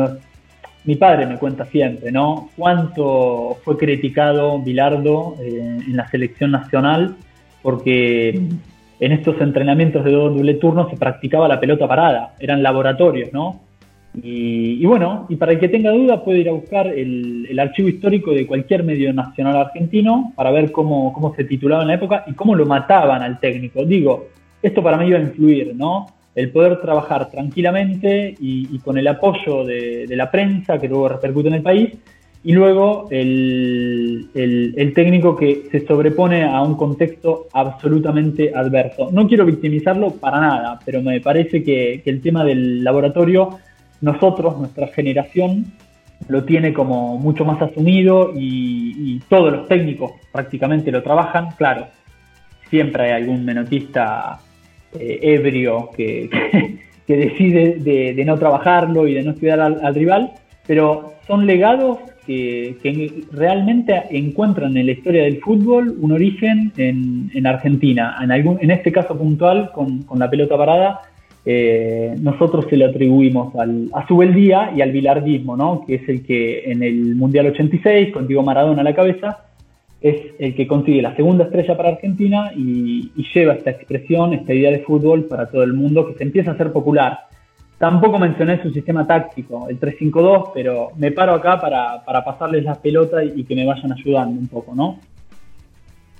mi padre me cuenta siempre, ¿no? Cuánto fue criticado Bilardo en la selección nacional porque en estos entrenamientos de doble turno se practicaba la pelota parada, eran laboratorios, ¿no? Y, bueno, y para el que tenga duda puede ir a buscar el, archivo histórico de cualquier medio nacional argentino para ver cómo, cómo se titulaba en la época y cómo lo mataban al técnico. Digo, esto para mí iba a influir, ¿no? El poder trabajar tranquilamente y, con el apoyo de, la prensa que luego repercute en el país y luego el, técnico que se sobrepone a un contexto absolutamente adverso. No quiero victimizarlo para nada, pero me parece que, el tema del laboratorio nosotros, nuestra generación, lo tiene como mucho más asumido y, todos los técnicos prácticamente lo trabajan. Claro, siempre hay algún menotista eh, ebrio que, que, decide de, no trabajarlo y de no estudiar al, rival, pero son legados que, realmente encuentran en la historia del fútbol un origen en, Argentina, en, en este caso puntual con, la pelota parada eh, nosotros se lo atribuimos al, a Subeldía y al bilardismo, ¿no? que es el que en el Mundial 86, con Diego Maradona a la cabeza, es el que consigue la segunda estrella para Argentina y, lleva esta expresión, esta idea de fútbol para todo el mundo que se empieza a hacer popular. Tampoco mencioné su sistema táctico, el 3-5-2, pero me paro acá para, para pasarles la pelota y, que me vayan ayudando un poco, ¿no?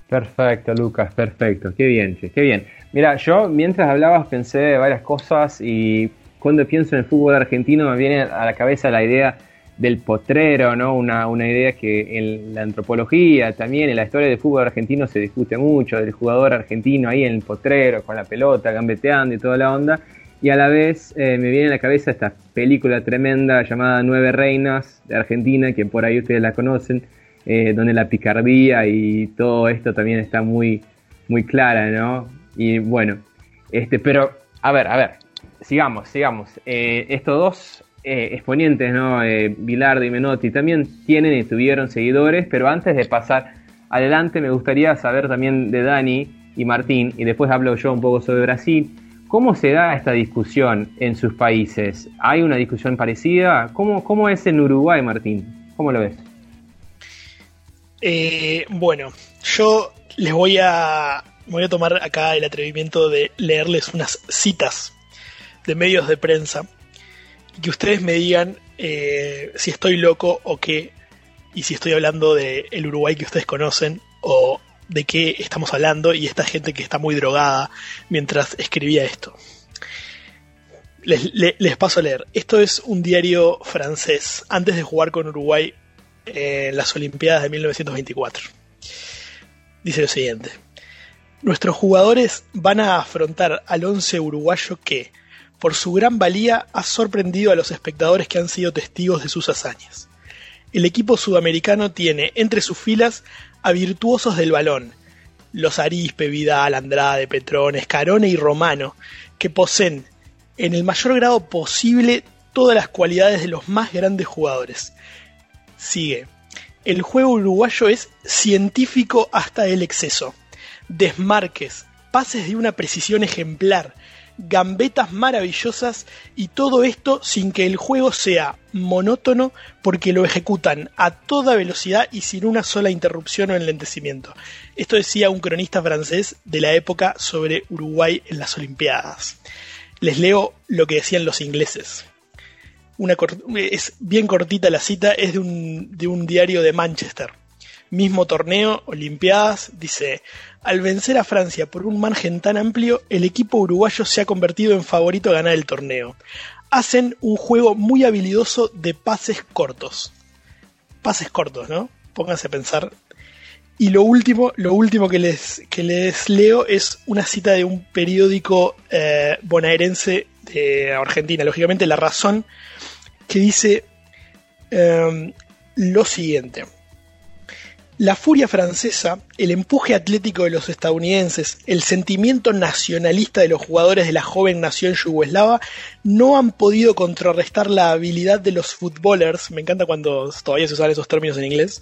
Perfecto, Lucas, perfecto. Qué bien, qué bien. Mira, yo mientras hablabas pensé varias cosas y cuando pienso en el fútbol argentino me viene a la cabeza la idea del potrero, ¿no? Una, una idea que en la antropología también, en la historia del fútbol argentino se discute mucho, del jugador argentino ahí en el potrero, con la pelota, gambeteando y toda la onda. Y a la vez eh, me viene a la cabeza esta película tremenda llamada Nueve Reinas de Argentina, que por ahí ustedes la conocen, eh, donde la picardía y todo esto también está muy, muy clara, ¿no? Y bueno, este, pero a ver, a ver, sigamos, sigamos. Eh, estos dos exponentes, ¿no? Bilardo y Menotti, también tienen y tuvieron seguidores, pero antes de pasar adelante me gustaría saber también de Dani y Martín, y después hablo yo un poco sobre Brasil. ¿Cómo se da esta discusión en sus países? ¿Hay una discusión parecida? ¿Cómo, cómo es en Uruguay, Martín? ¿Cómo lo ves? Eh, bueno, yo les voy a, voy a tomar acá el atrevimiento de leerles unas citas de medios de prensa y que ustedes me digan eh, si estoy loco o qué, y si estoy hablando del el Uruguay que ustedes conocen o de qué estamos hablando y esta gente que está muy drogada mientras escribía esto. Les, paso a leer. Esto es un diario francés. Antes de jugar con Uruguay en las Olimpiadas de 1924. Dice lo siguiente. Nuestros jugadores van a afrontar al once uruguayo que, por su gran valía, ha sorprendido a los espectadores que han sido testigos de sus hazañas. El equipo sudamericano tiene entre sus filas a virtuosos del balón, los Arispe, Vidal, Andrade, Petrón, Escarone y Romano, que poseen en el mayor grado posible todas las cualidades de los más grandes jugadores, Sigue. El juego uruguayo es científico hasta el exceso. Desmarques, pases de una precisión ejemplar, gambetas maravillosas y todo esto sin que el juego sea monótono porque lo ejecutan a toda velocidad y sin una sola interrupción o enlentecimiento. Esto decía un cronista francés de la época sobre Uruguay en las Olimpiadas. Les leo lo que decían los ingleses es bien cortita la cita, es de un, diario de Manchester. Mismo torneo, Olimpiadas, dice, al vencer a Francia por un margen tan amplio, el equipo uruguayo se ha convertido en favorito a ganar el torneo. Hacen un juego muy habilidoso de pases cortos. Pases cortos, ¿no? Pónganse a pensar. Y lo último, lo último que les, que les leo es una cita de un periódico eh, bonaerense de Argentina. Lógicamente, La Razón que dice em, lo siguiente. La furia francesa, el empuje atlético de los estadounidenses, el sentimiento nacionalista de los jugadores de la joven nación yugoslava no han podido contrarrestar la habilidad de los footballers, me encanta cuando todavía se usan esos términos en inglés,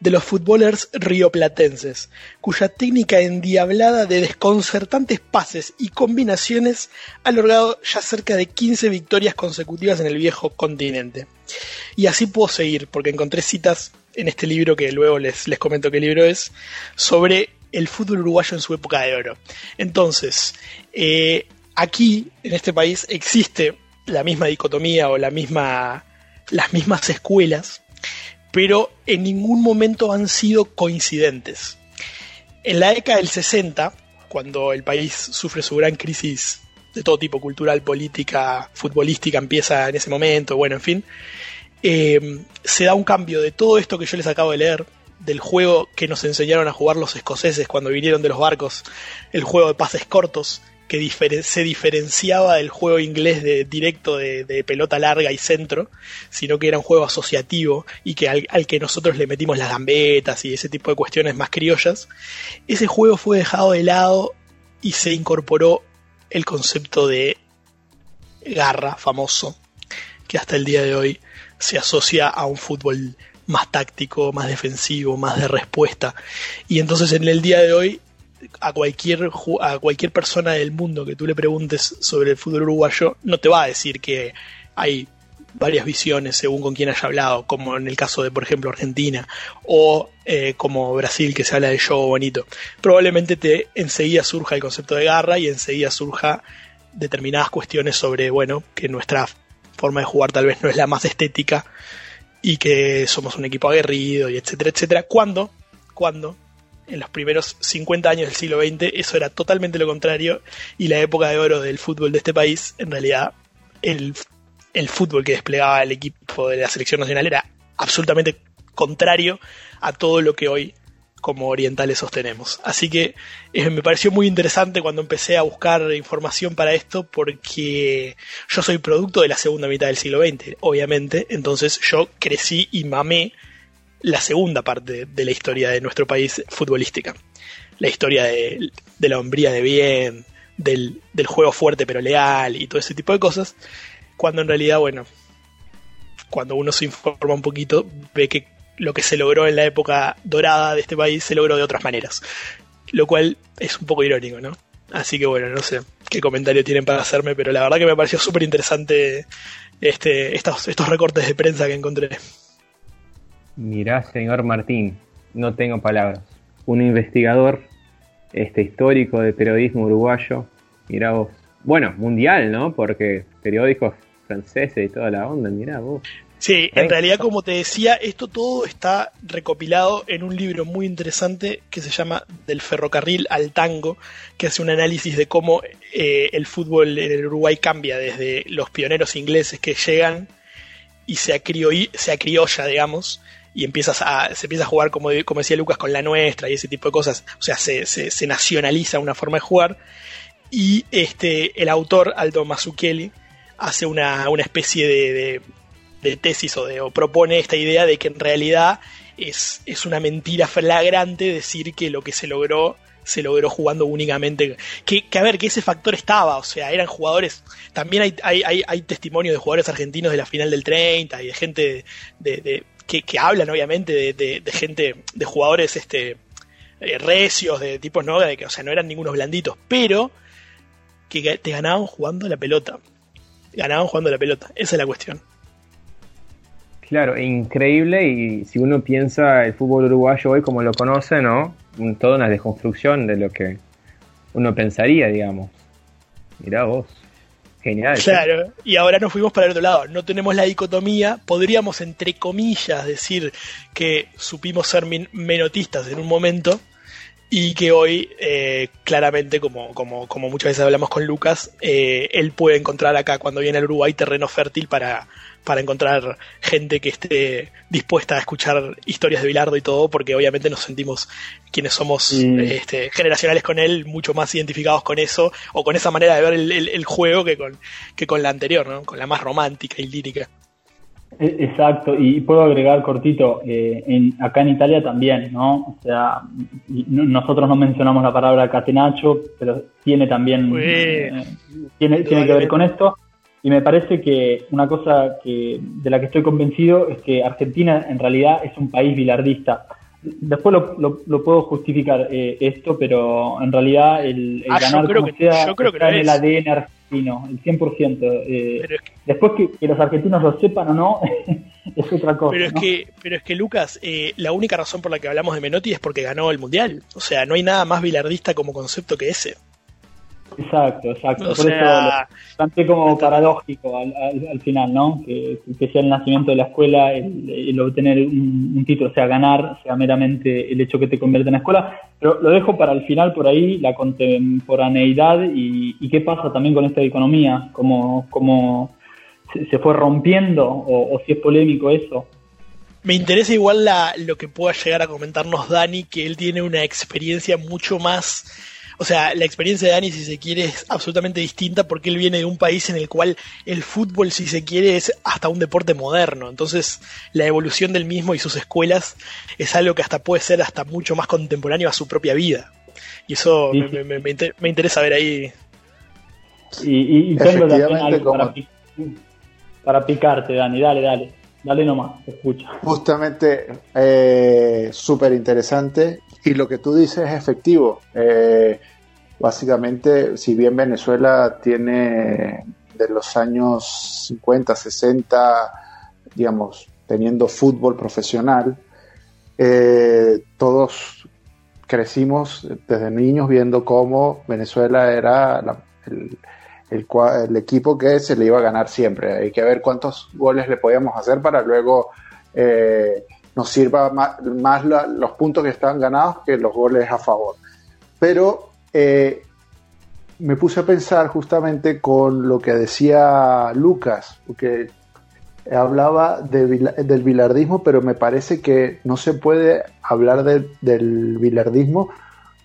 de los footballers rioplatenses, cuya técnica endiablada de desconcertantes pases y combinaciones ha logrado ya cerca de 15 victorias consecutivas en el viejo continente. Y así puedo seguir, porque encontré citas en este libro, que luego les, les comento qué libro es, sobre el fútbol uruguayo en su época de oro. Entonces, eh, aquí, en este país, existe la misma dicotomía o la misma, las mismas escuelas, pero en ningún momento han sido coincidentes. En la década del 60, cuando el país sufre su gran crisis de todo tipo, cultural, política, futbolística, empieza en ese momento, bueno, en fin, eh, se da un cambio de todo esto que yo les acabo de leer, del juego que nos enseñaron a jugar los escoceses cuando vinieron de los barcos, el juego de pases cortos, que se diferenciaba del juego inglés de directo de, pelota larga y centro, sino que era un juego asociativo y que al, al, que nosotros le metimos las gambetas y ese tipo de cuestiones más criollas, ese juego fue dejado de lado y se incorporó el concepto de garra famoso, que hasta el día de hoy se asocia a un fútbol más táctico, más defensivo, más de respuesta. Y entonces en el día de hoy, a cualquier, a cualquier persona del mundo que tú le preguntes sobre el fútbol uruguayo, no te va a decir que hay varias visiones según con quién haya hablado, como en el caso de, por ejemplo, Argentina, o eh, como Brasil, que se habla de show bonito. Probablemente te enseguida surja el concepto de garra y enseguida surja determinadas cuestiones sobre, bueno, que nuestra forma de jugar tal vez no es la más estética y que somos un equipo aguerrido y etcétera, etcétera. Cuando, cuando en los primeros 50 años del siglo XX eso era totalmente lo contrario y la época de oro del fútbol de este país, en realidad el, el fútbol que desplegaba el equipo de la selección nacional era absolutamente contrario a todo lo que hoy como orientales sostenemos. Así que eh, me pareció muy interesante cuando empecé a buscar información para esto porque yo soy producto de la segunda mitad del siglo XX, obviamente, entonces yo crecí y mamé la segunda parte de la historia de nuestro país futbolística. La historia de, la hombría de bien, del, del juego fuerte pero leal y todo ese tipo de cosas, cuando en realidad, bueno, cuando uno se informa un poquito, ve que lo que se logró en la época dorada de este país se logró de otras maneras. Lo cual es un poco irónico, ¿no? Así que bueno, no sé qué comentario tienen para hacerme, pero la verdad que me pareció súper interesante este, estos, estos recortes de prensa que encontré. Mirá, señor Martín, no tengo palabras. Un investigador este, histórico de periodismo uruguayo, mirá vos. Bueno, mundial, ¿no? Porque periódicos franceses y toda la onda, mirá vos. Sí, en realidad, como te decía, esto todo está recopilado en un libro muy interesante que se llama Del ferrocarril al tango, que hace un análisis de cómo eh, el fútbol en el Uruguay cambia desde los pioneros ingleses que llegan y se, se acriolla, digamos, y empiezas a, se empieza a jugar, como, como decía Lucas, con la nuestra y ese tipo de cosas. O sea, se, se, nacionaliza una forma de jugar. Y este, el autor, Aldo Mazzucchelli, hace una, una especie de de tesis o, de, o propone esta idea de que en realidad es, es una mentira flagrante decir que lo que se logró se logró jugando únicamente. Que, a ver, que ese factor estaba, o sea, eran jugadores. También hay, hay, hay, testimonios de jugadores argentinos de la final del 30 y de gente de, que, que, hablan, obviamente, de, de, gente, de jugadores este, eh, recios, de tipos, ¿no? De que, o sea, no eran ningunos blanditos, pero que te ganaban jugando la pelota. Ganaban jugando la pelota, esa es la cuestión. Claro, increíble y si uno piensa el fútbol uruguayo hoy como lo conoce, ¿no? toda una desconstrucción de lo que uno pensaría, digamos. Mirá vos. Genial. Claro, y ahora nos fuimos para el otro lado. No tenemos la dicotomía. Podríamos, entre comillas, decir que supimos ser menotistas en un momento y que hoy, eh, claramente, como, como, como, muchas veces hablamos con Lucas, eh, él puede encontrar acá, cuando viene al Uruguay, terreno fértil para, para encontrar gente que esté dispuesta a escuchar historias de Bilardo y todo, porque obviamente nos sentimos quienes somos este, generacionales con él, mucho más identificados con eso, o con esa manera de ver el, juego que con, que con la anterior, ¿no? con la más romántica y lírica. E, exacto, y puedo agregar cortito, eh, en, acá en Italia también, ¿no? O sea, nosotros no mencionamos la palabra catenacho, pero tiene también, eh, tiene, tiene que ver con esto. Y me parece que una cosa que, de la que estoy convencido es que Argentina en realidad es un país bilardista. Después lo, lo, puedo justificar eh, esto, pero en realidad el, ah, ganar como sea está en el ADN argentino, el 100%. Eh, después que, los argentinos lo sepan o no, es otra cosa. Pero es, que, pero es que, Lucas, eh, la única razón por la que hablamos de Menotti es porque ganó el Mundial. O sea, no hay nada más bilardista como concepto que ese. Exacto, exacto. Por eso lo como paradójico al, final, ¿no? Que, sea el nacimiento de la escuela, el, obtener un, título, sea ganar, sea meramente el hecho que te convierte en escuela. Pero lo dejo para el final por ahí, la contemporaneidad y, qué pasa también con esta economía, cómo, cómo se, fue rompiendo o, si es polémico eso. Me interesa igual la, lo que pueda llegar a comentarnos Dani, que él tiene una experiencia mucho más o sea, la experiencia de Dani, si se quiere, es absolutamente distinta porque él viene de un país en el cual el fútbol, si se quiere, es hasta un deporte moderno. Entonces, la evolución del mismo y sus escuelas es algo que hasta puede ser hasta mucho más contemporáneo a su propia vida. Y eso me, interesa ver ahí. Y, tengo también algo para, para picarte, Dani. Dale, dale. Dale nomás, escucha. Justamente, eh, súper interesante. Y lo que tú dices es efectivo. Eh, básicamente, si bien Venezuela tiene de los años 50, 60, digamos, teniendo fútbol profesional, eh, todos crecimos desde niños viendo cómo Venezuela era el, el, equipo que se le iba a ganar siempre. Hay que ver cuántos goles le podíamos hacer para luego eh, nos sirva más, los puntos que estaban ganados que los goles a favor. Pero eh, me puse a pensar justamente con lo que decía Lucas, porque hablaba del bilardismo, pero me parece que no se puede hablar del bilardismo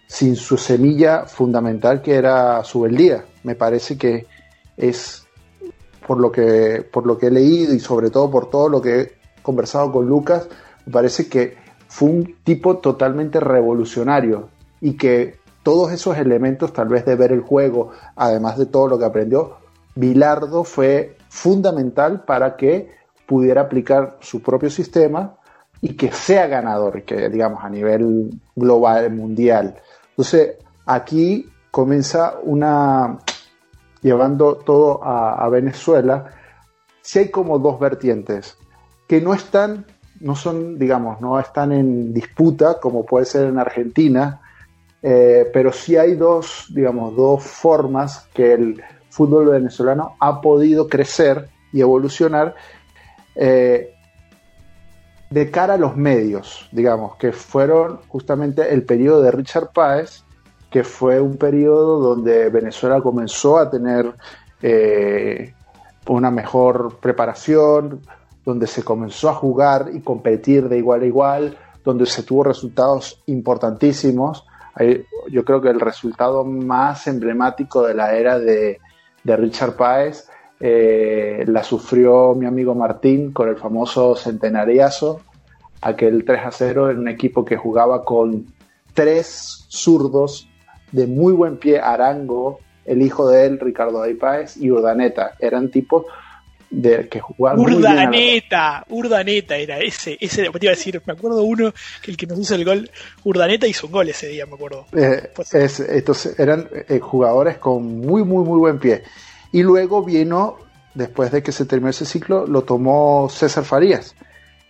sin su semilla fundamental que era su beldía. Me parece que es por lo que, por lo que he leído y sobre todo por todo lo que he conversado con Lucas, parece que fue un tipo totalmente revolucionario y que todos esos elementos, tal vez de ver el juego, además de todo lo que aprendió, Bilardo fue fundamental para que pudiera aplicar su propio sistema y que sea ganador, que digamos a nivel global, mundial. Entonces, aquí comienza una, llevando todo a, a Venezuela, si hay como dos vertientes que no están no son, digamos, no están en disputa como puede ser en Argentina, eh, pero sí hay dos, digamos, dos formas que el fútbol venezolano ha podido crecer y evolucionar eh, de cara a los medios, digamos, que fueron justamente el periodo de Richard Páez, que fue un periodo donde Venezuela comenzó a tener eh, una mejor preparación, donde se comenzó a jugar y competir de igual a igual, donde se tuvo resultados importantísimos. Yo creo que el resultado más emblemático de la era de, Richard Páez eh, la sufrió mi amigo Martín con el famoso centenariazo, aquel 3 a 0 en un equipo que jugaba con tres zurdos de muy buen pie, Arango, el hijo de él, Ricardo de Páez, y Urdaneta. Eran tipos de que Urdaneta, Urdaneta era ese, ese te iba a decir, me acuerdo uno que el que nos hizo el gol, Urdaneta hizo un gol ese día, me acuerdo. Eh, entonces eran eh, jugadores con muy muy muy buen pie. Y luego vino, después de que se terminó ese ciclo, lo tomó César Farías,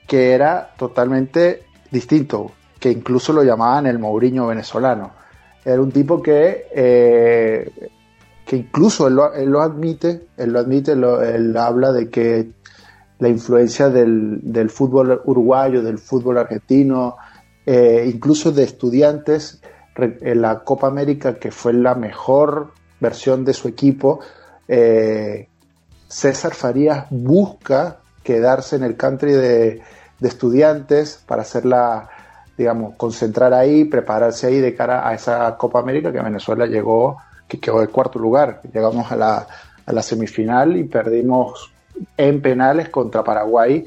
que era totalmente distinto, que incluso lo llamaban el Mourinho venezolano. Era un tipo que eh, que incluso él lo, admite, él lo admite, él habla de que la influencia del, fútbol uruguayo, del fútbol argentino, eh, incluso de estudiantes, en la Copa América, que fue la mejor versión de su equipo, eh, César Farías busca quedarse en el country de, de estudiantes para hacerla, digamos, concentrar ahí, prepararse ahí de cara a esa Copa América que Venezuela llegó que quedó de cuarto lugar. Llegamos a la, a la semifinal y perdimos en penales contra Paraguay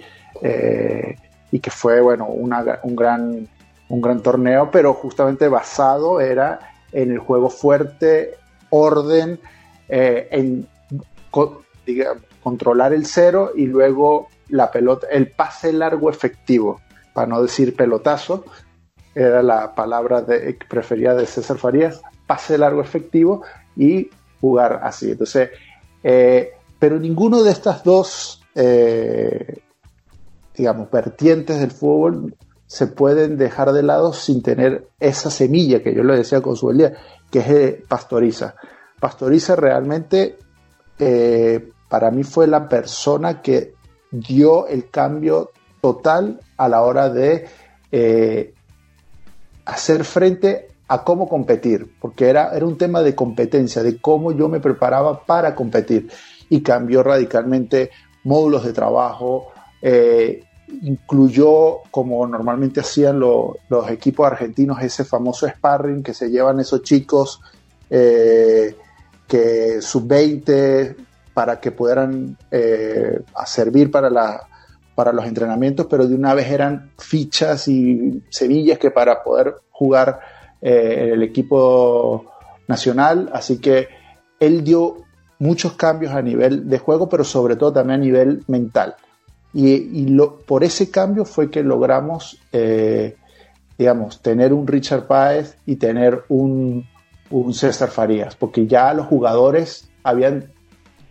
y que fue bueno un, gran, un gran torneo, pero justamente basado era en el juego fuerte, orden, en controlar el cero y luego la pelota, el pase largo efectivo, para no decir pelotazo, era la palabra de, preferida de César Farías, pase largo efectivo y jugar así. Entonces, eh, pero ninguno de estas dos, eh, digamos, vertientes del fútbol se pueden dejar de lado sin tener esa semilla que yo le decía con su día, que es eh, Pastoriza. Pastoriza realmente para mí fue la persona que dio el cambio total a la hora de hacer frente a cómo competir, porque era, era un tema de competencia, de cómo yo me preparaba para competir. Y cambió radicalmente módulos de trabajo, eh, incluyó, como normalmente hacían los equipos argentinos, ese famoso sparring que se llevan esos chicos eh, que sub-20 para que pudieran eh, servir para la, para los entrenamientos, pero de una vez eran fichas y semillas que para poder jugar eh, el equipo nacional. Así que él dio muchos cambios a nivel de juego, pero sobre todo también a nivel mental. Y, lo, por ese cambio fue que logramos, eh, digamos, tener un Richard Páez y tener un, un César Farías, porque ya los jugadores habían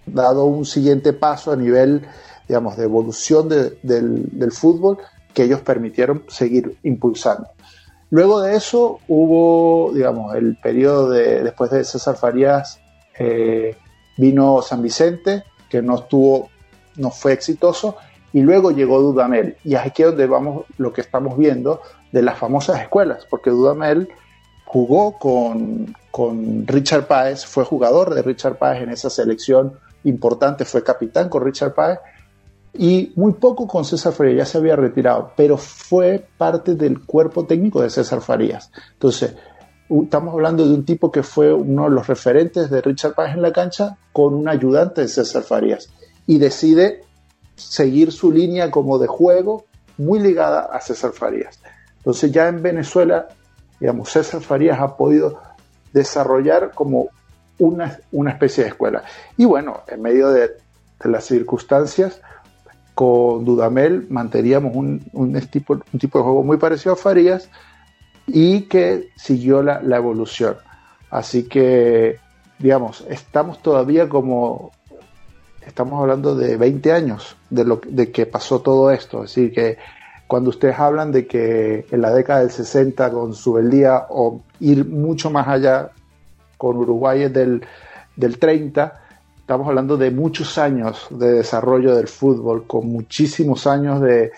dado un siguiente paso a nivel digamos, de evolución del, fútbol que ellos permitieron seguir impulsando. Luego de eso hubo, digamos, el periodo de, después de César Farías, eh, vino San Vicente, que no estuvo, no fue exitoso, y luego llegó Dudamel. Y aquí es donde vamos lo que estamos viendo de las famosas escuelas, porque Dudamel jugó con, con Richard Páez, fue jugador de Richard Páez en esa selección importante, fue capitán con Richard Páez, y muy poco con César Farías, ya se había retirado, pero fue parte del cuerpo técnico de César Farías. Entonces, estamos hablando de un tipo que fue uno de los referentes de Richard Páez en la cancha con un ayudante de César Farías y decide seguir su línea como de juego muy ligada a César Farías. Entonces ya en Venezuela, digamos, César Farías ha podido desarrollar como una, una especie de escuela. Y bueno, en medio de las circunstancias, con Dudamel manteníamos un, tipo, un tipo de juego muy parecido a Farías y que siguió la, evolución. Así que, digamos, estamos todavía como, estamos hablando de 20 años de, lo, de que pasó todo esto. Así que cuando ustedes hablan de que en la década del 60 con Subeldía o ir mucho más allá con Uruguay del, del 30, estamos hablando de muchos años de desarrollo del fútbol, con muchísimos años de,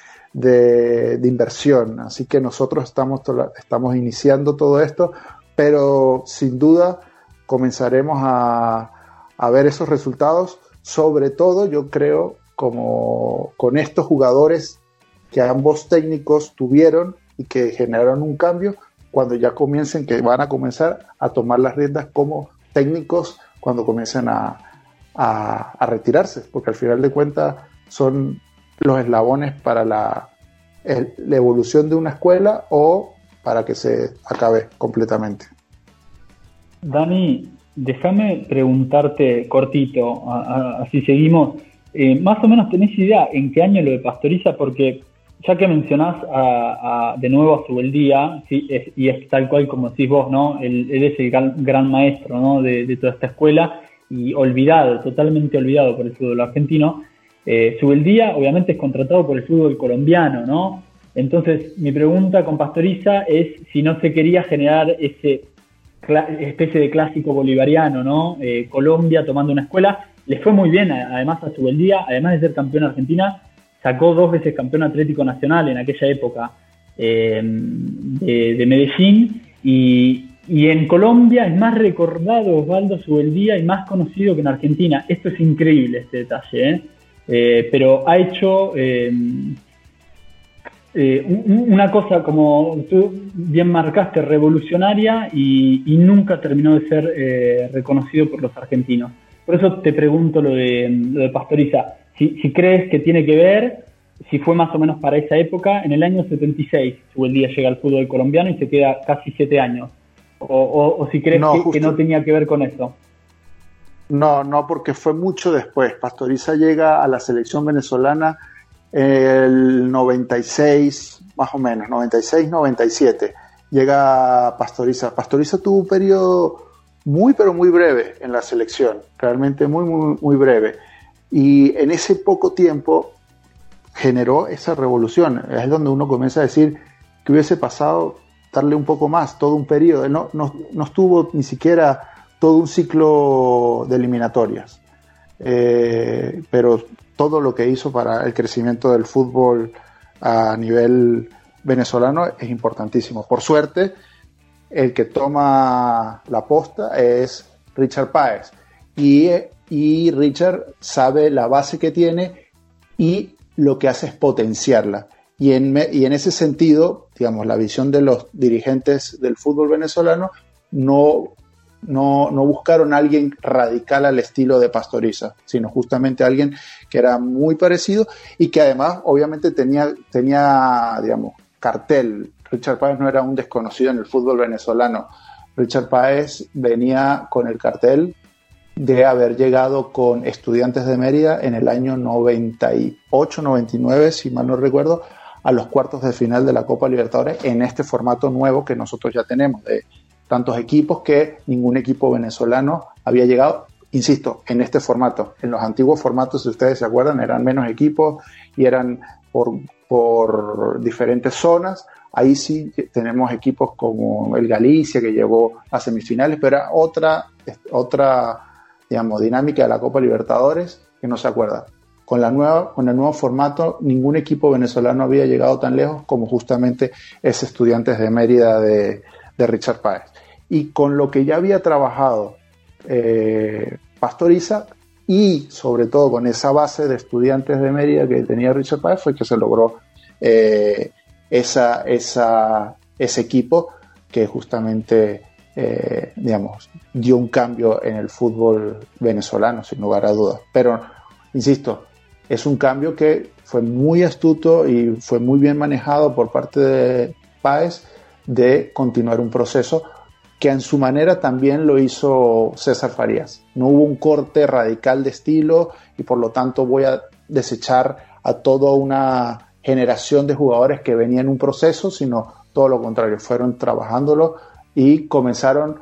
inversión. Así que nosotros estamos, estamos iniciando todo esto, pero sin duda comenzaremos a, ver esos resultados, sobre todo yo creo como con estos jugadores que ambos técnicos tuvieron y que generaron un cambio cuando ya comiencen, que van a comenzar a tomar las riendas como técnicos cuando comiencen a, a, retirarse, porque al final de cuentas son los eslabones para la, evolución de una escuela o para que se acabe completamente. Dani, déjame preguntarte cortito, así seguimos. Eh, más o menos tenés idea en qué año lo de Pastoriza, porque ya que mencionás de nuevo a Subeldía, sí, y es tal cual como decís vos, ¿no? Él, es el gran, maestro ¿no? de, de, toda esta escuela y olvidado, totalmente olvidado por el fútbol argentino. Eh, Subeldía obviamente es contratado por el fútbol colombiano, ¿no? Entonces mi pregunta con Pastoriza es si no se quería generar ese especie de clásico bolivariano, ¿no? Eh, Colombia tomando una escuela. Le fue muy bien además a Subeldía, además de ser campeón argentina, sacó dos veces campeón atlético nacional en aquella época eh, de, de Medellín y, y en Colombia es más recordado Osvaldo Subeldía y más conocido que en Argentina. Esto es increíble, este detalle. ¿eh? Eh, pero ha hecho eh, una cosa, como tú bien marcaste, revolucionaria y, nunca terminó de ser reconocido por los argentinos. Por eso te pregunto lo de, lo de Pastoriza. si, crees que tiene que ver, si fue más o menos para esa época, en el año 76, día llega al fútbol colombiano y se queda casi siete años. O, si crees que, no tenía que ver con eso. No, no, porque fue mucho después. Pastoriza llega a la selección venezolana el 96, más o menos, 96, 97. Llega Pastoriza. Pastoriza tuvo un periodo muy, pero muy breve en la selección, realmente muy, muy, muy breve. Y en ese poco tiempo generó esa revolución. Es donde uno comienza a decir que hubiese pasado darle un poco más, todo un periodo. No, no, no estuvo ni siquiera todo un ciclo de eliminatorias. Eh, pero todo lo que hizo para el crecimiento del fútbol a nivel venezolano es importantísimo. Por suerte, el que toma la posta es Richard Páez. Y, y Richard sabe la base que tiene y lo que hace es potenciarla. Y en, y en ese sentido, digamos, la visión de los dirigentes del fútbol venezolano no, no, no, buscaron a alguien radical al estilo de Pastoriza, sino justamente alguien que era muy parecido y que además obviamente tenía, tenía digamos, cartel. Richard Páez no era un desconocido en el fútbol venezolano. Richard Páez venía con el cartel de haber llegado con estudiantes de Mérida en el año 98-99, si mal no recuerdo, a los cuartos de final de la Copa Libertadores en este formato nuevo que nosotros ya tenemos, de tantos equipos que ningún equipo venezolano había llegado, insisto, en este formato. En los antiguos formatos, si ustedes se acuerdan, eran menos equipos y eran por, por diferentes zonas. Ahí sí tenemos equipos como el Galicia que llegó a semifinales, pero era otra, otra digamos, dinámica de la Copa Libertadores que no se acuerda. Con, la nueva, con el nuevo formato, ningún equipo venezolano había llegado tan lejos como justamente ese Estudiantes de Mérida de, Richard Páez. Y con lo que ya había trabajado eh, Pastoriza y sobre todo con esa base de estudiantes de Mérida que tenía Richard Páez fue que se logró eh, esa, ese equipo que justamente eh, digamos, dio un cambio en el fútbol venezolano, sin lugar a dudas. Pero, insisto, es un cambio que fue muy astuto y fue muy bien manejado por parte de Páez de continuar un proceso que en su manera también lo hizo César Farías. No hubo un corte radical de estilo y por lo tanto voy a desechar a toda una generación de jugadores que venían en un proceso, sino todo lo contrario, fueron trabajándolo y comenzaron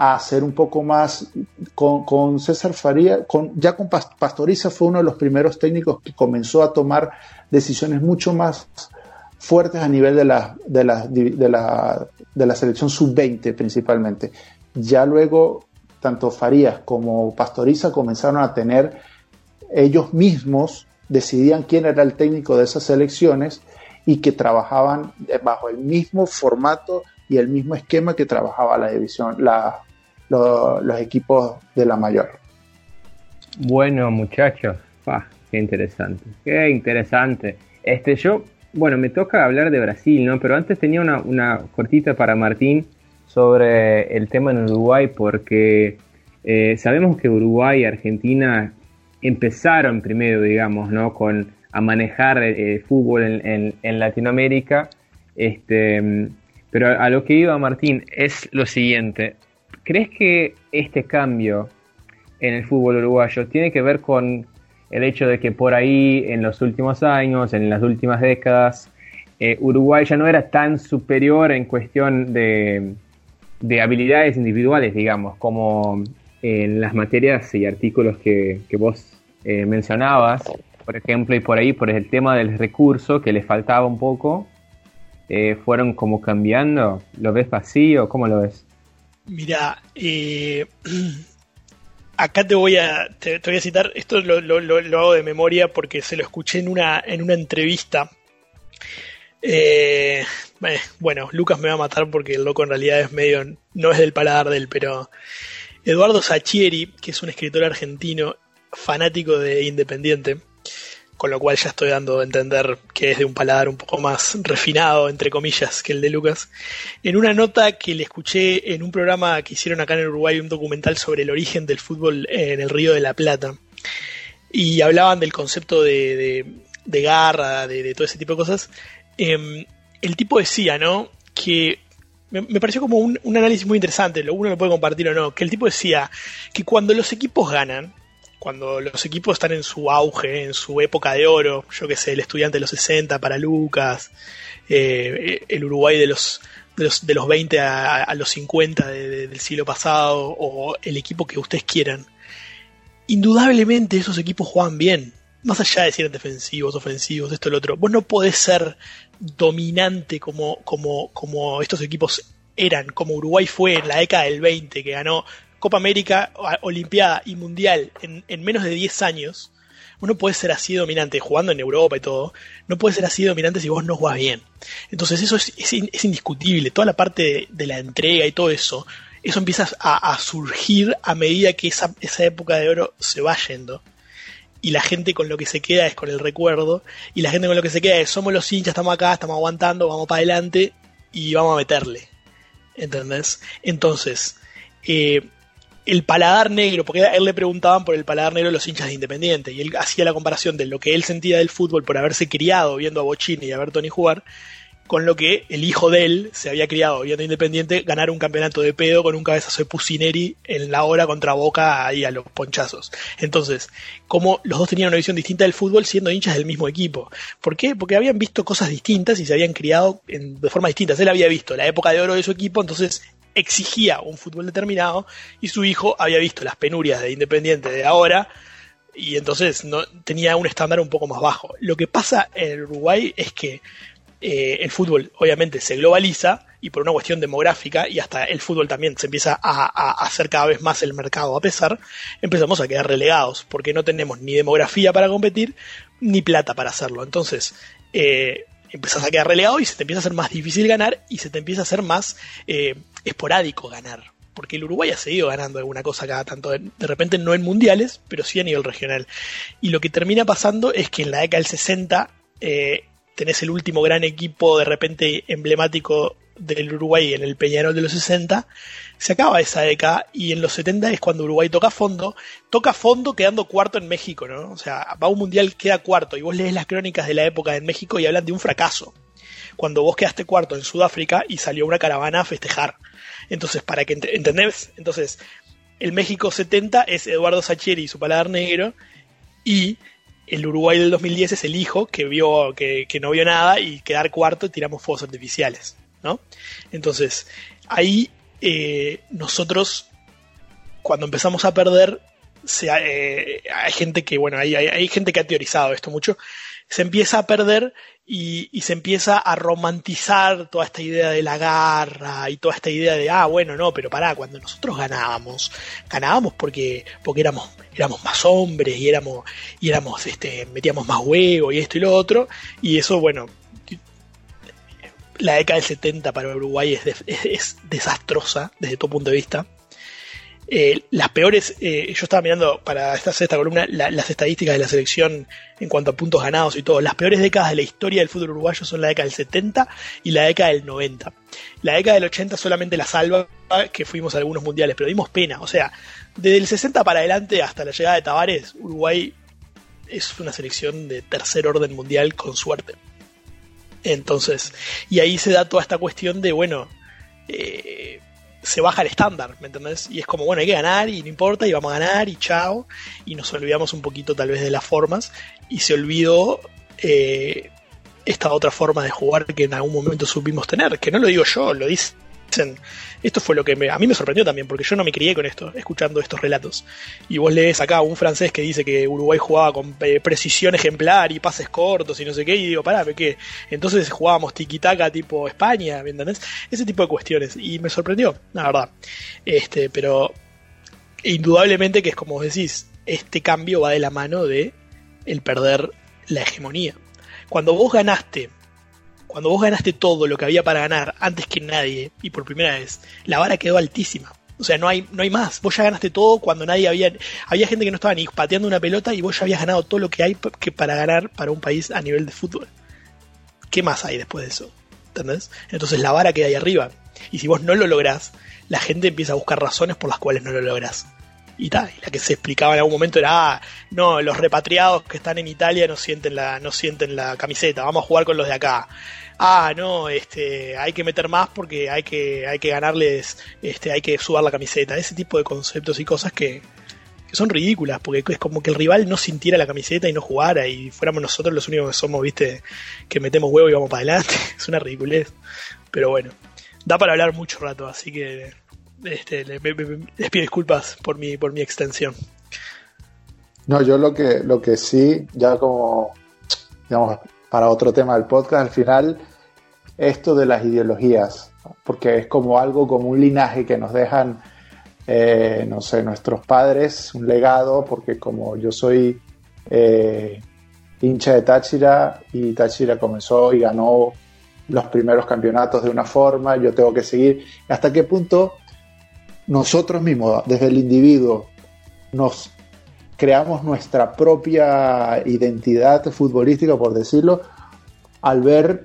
a hacer un poco más con, César Faría, con, ya con Pastoriza fue uno de los primeros técnicos que comenzó a tomar decisiones mucho más fuertes a nivel de la, de la, de la, de la selección sub-20 principalmente. Ya luego, tanto Farías como Pastoriza comenzaron a tener, ellos mismos decidían quién era el técnico de esas selecciones y que trabajaban bajo el mismo formato y el mismo esquema que trabajaba la división, la, los equipos de la mayor. Bueno, muchachos, qué interesante, qué interesante. Este, yo, bueno, me toca hablar de Brasil, ¿no? Pero antes tenía una, una cortita para Martín sobre el tema en Uruguay, porque eh, sabemos que Uruguay y Argentina empezaron primero, digamos, ¿no? Con a manejar el, eh, fútbol en, Latinoamérica. Este, pero a lo que iba Martín es lo siguiente. ¿Crees que este cambio en el fútbol uruguayo tiene que ver con el hecho de que por ahí en los últimos años, en las últimas décadas, eh, Uruguay ya no era tan superior en cuestión de, habilidades individuales, digamos, como en las materias y artículos que, vos eh, mencionabas, por ejemplo, y por ahí por el tema del recurso que le faltaba un poco, eh, fueron como cambiando? ¿Lo ves vacío? ¿Cómo lo ves? Mira, eh, acá te voy a, te, voy a citar, esto lo, lo, hago de memoria porque se lo escuché en una, en una entrevista. Eh, bueno, Lucas me va a matar porque el loco en realidad es medio, no es del paladar de él, pero Eduardo Sachieri, que es un escritor argentino fanático de Independiente, con lo cual ya estoy dando a entender que es de un paladar un poco más refinado, entre comillas, que el de Lucas. En una nota que le escuché en un programa que hicieron acá en Uruguay, un documental sobre el origen del fútbol en el Río de la Plata, y hablaban del concepto de, de, garra, de, todo ese tipo de cosas, em, el tipo decía, ¿no? Que me, pareció como un, un, análisis muy interesante, lo uno lo puede compartir o no, que el tipo decía que cuando los equipos ganan, cuando los equipos están en su auge, en su época de oro, yo que sé, el estudiante de los 60 para Lucas, eh, el Uruguay de los, de los, de los 20 a, los 50 del siglo pasado, o el equipo que ustedes quieran, indudablemente esos equipos juegan bien. Más allá de si eran defensivos, ofensivos, esto lo otro. Vos no podés ser dominante como, como, como estos equipos eran, como Uruguay fue en la década del 20, que ganó Copa América, Olimpiada y Mundial en, en menos de 10 años, vos no puedes ser así dominante, jugando en Europa y todo, no puedes ser así dominante si vos no jugás bien. Entonces eso es, es, indiscutible, toda la parte de, la entrega y todo eso, eso empieza a, surgir a medida que esa, esa época de oro se va yendo. Y la gente con lo que se queda es con el recuerdo, y la gente con lo que se queda es somos los hinchas, estamos acá, estamos aguantando, vamos para adelante y vamos a meterle. ¿Entendés? Entonces, eh, el paladar negro, porque él le preguntaban por el paladar negro de los hinchas de Independiente, y él hacía la comparación de lo que él sentía del fútbol por haberse criado viendo a Bochini y a Bertoni jugar, con lo que el hijo de él se había criado viendo a Independiente ganar un campeonato de pedo con un cabezazo de Pusineri en la hora contra Boca ahí a los ponchazos. Entonces, como los dos tenían una visión distinta del fútbol siendo hinchas del mismo equipo. ¿Por qué? Porque habían visto cosas distintas y se habían criado de forma distinta. Él había visto la época de oro de su equipo, entonces exigía un fútbol determinado y su hijo había visto las penurias de Independiente de ahora y entonces no, tenía un estándar un poco más bajo. Lo que pasa en Uruguay es que eh, el fútbol obviamente se globaliza y por una cuestión demográfica y hasta el fútbol también se empieza a, hacer cada vez más el mercado a pesar, empezamos a quedar relegados porque no tenemos ni demografía para competir ni plata para hacerlo. Entonces, eh, a quedar relegado y se te empieza a hacer más difícil ganar y se te empieza a hacer más eh, esporádico ganar. Porque el Uruguay ha seguido ganando alguna cosa cada tanto, de repente no en mundiales, pero sí a nivel regional. Y lo que termina pasando es que en la década del 60 eh, tenés el último gran equipo de repente emblemático del Uruguay en el Peñarol de los 60, se acaba esa década y en los 70 es cuando Uruguay toca fondo, toca fondo quedando cuarto en México, ¿no? O sea, va a un mundial, queda cuarto y vos lees las crónicas de la época en México y hablan de un fracaso. Cuando vos quedaste cuarto en Sudáfrica y salió una caravana a festejar. Entonces, para que entendés, entonces, el México 70 es Eduardo Sacheri y su paladar negro, y el Uruguay del 2010 es el hijo que vio que, no vio nada y quedar cuarto tiramos fuegos artificiales, ¿no? Entonces, ahí eh, nosotros, cuando empezamos a perder, eh, hay gente que, bueno, hay, hay, gente que ha teorizado esto mucho, se empieza a perder y, se empieza a romantizar toda esta idea de la garra y toda esta idea de, ah, bueno, no, pero pará, cuando nosotros ganábamos, ganábamos porque, porque éramos, éramos más hombres y éramos, y éramos, este, metíamos más huevo y esto y lo otro, y eso, bueno, la década del 70 para Uruguay es, es desastrosa desde todo punto de vista. Eh, las peores, eh, yo estaba mirando para esta sexta columna las estadísticas de la selección en cuanto a puntos ganados y todo. Las peores décadas de la historia del fútbol uruguayo son la década del 70 y la década del 90. La década del 80 solamente la salva que fuimos a algunos mundiales, pero dimos pena. O sea, desde el 60 para adelante hasta la llegada de Tavares, Uruguay es una selección de tercer orden mundial con suerte. Entonces, y ahí se da toda esta cuestión de, bueno, eh, se baja el estándar, ¿me entendés? Y es como, bueno, hay que ganar y no importa, y vamos a ganar y chao. Y nos olvidamos un poquito tal vez de las formas y se olvidó eh, esta otra forma de jugar que en algún momento supimos tener, que no lo digo yo, lo dice esto fue lo que a mí me sorprendió también, porque yo no me crié con esto, escuchando estos relatos. Y vos lees acá un francés que dice que Uruguay jugaba con eh, precisión ejemplar y pases cortos y no sé qué, y digo, pará, ¿qué? Entonces jugábamos tiki-taka tipo España, ¿me entendés? Ese tipo de cuestiones. Y me sorprendió, la verdad. Este, pero indudablemente que es como decís, este cambio va de la mano de el perder la hegemonía. Cuando vos ganaste cuando vos ganaste todo lo que había para ganar antes que nadie y por primera vez, la vara quedó altísima. O sea, no hay, no hay más. Vos ya ganaste todo cuando nadie había. Había gente que no estaba ni pateando una pelota y vos ya habías ganado todo lo que hay que para ganar para un país a nivel de fútbol. ¿Qué más hay después de eso? ¿Entendés? Entonces la vara queda ahí arriba. Y si vos no lo lográs, la gente empieza a buscar razones por las cuales no lo lográs. Y tal. Y la que se explicaba en algún momento era, ah, no, los repatriados que están en Italia no sienten la, no sienten la camiseta, vamos a jugar con los de acá. Ah, no, este, hay que meter más porque hay que, hay que ganarles, este, hay que subar la camiseta. Ese tipo de conceptos y cosas que, que son ridículas, porque es como que el rival no sintiera la camiseta y no jugara y fuéramos nosotros los únicos que somos, viste, que metemos huevo y vamos para adelante. es una ridiculez. Pero bueno, da para hablar mucho rato, así que este, les pido disculpas por mi, por mi extensión. No, yo lo que, lo que sí, ya como, digamos, para otro tema del podcast, al final, esto de las ideologías, porque es como algo, como un linaje que nos dejan eh, no sé, nuestros padres, un legado, porque como yo soy eh, hincha de Táchira y Táchira comenzó y ganó los primeros campeonatos de una forma, yo tengo que seguir. ¿Hasta qué punto nosotros mismos, desde el individuo, nos creamos nuestra propia identidad futbolística, por decirlo, al ver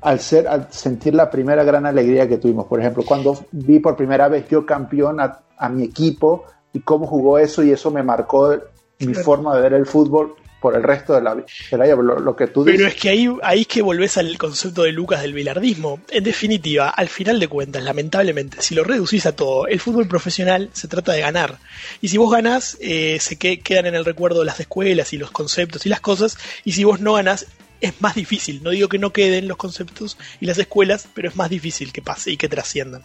al, ser, al sentir la primera gran alegría que tuvimos. Por ejemplo, cuando vi por primera vez yo campeón a, mi equipo y cómo jugó eso y eso me marcó mi forma de ver el fútbol por el resto de la vida. Lo, que tú Pero es que ahí, ahí es que volvés al concepto de Lucas del bilardismo. En definitiva, al final de cuentas, lamentablemente, si lo reducís a todo, el fútbol profesional se trata de ganar. Y si vos ganás, eh, se quedan en el recuerdo las escuelas y los conceptos y las cosas. Y si vos no ganás, es más difícil. No digo que no queden los conceptos y las escuelas, pero es más difícil que pase y que trasciendan.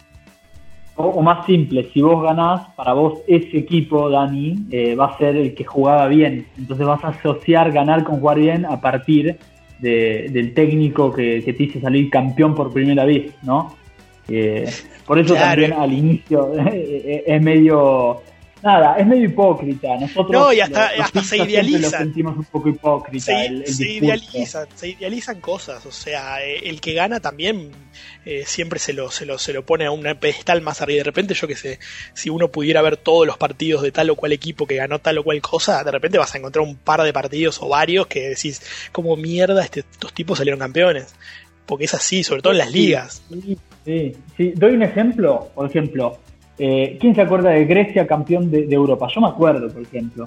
O, más simple, si vos ganás, para vos ese equipo, Dani, eh, va a ser el que jugaba bien. Entonces vas a asociar ganar con jugar bien a partir del técnico que, te hizo salir campeón por primera vez, ¿no? Eh, por eso también al inicio es medio nada, es medio hipócrita. Nosotros no, y hasta, se idealizan. Lo sentimos un poco hipócrita. Se, idealizan, se idealizan cosas. O sea, eh, el que gana también eh, siempre se lo, se, lo, se lo pone a un pedestal más arriba. De repente, yo que sé, si uno pudiera ver todos los partidos de tal o cual equipo que ganó tal o cual cosa, de repente vas a encontrar un par de partidos o varios que decís, como mierda, este, estos tipos salieron campeones. Porque es así, sobre todo en las ligas. Sí, sí. Doy un ejemplo, por ejemplo, eh, ¿Quién se acuerda de Grecia campeón de, Europa? Yo me acuerdo, por ejemplo.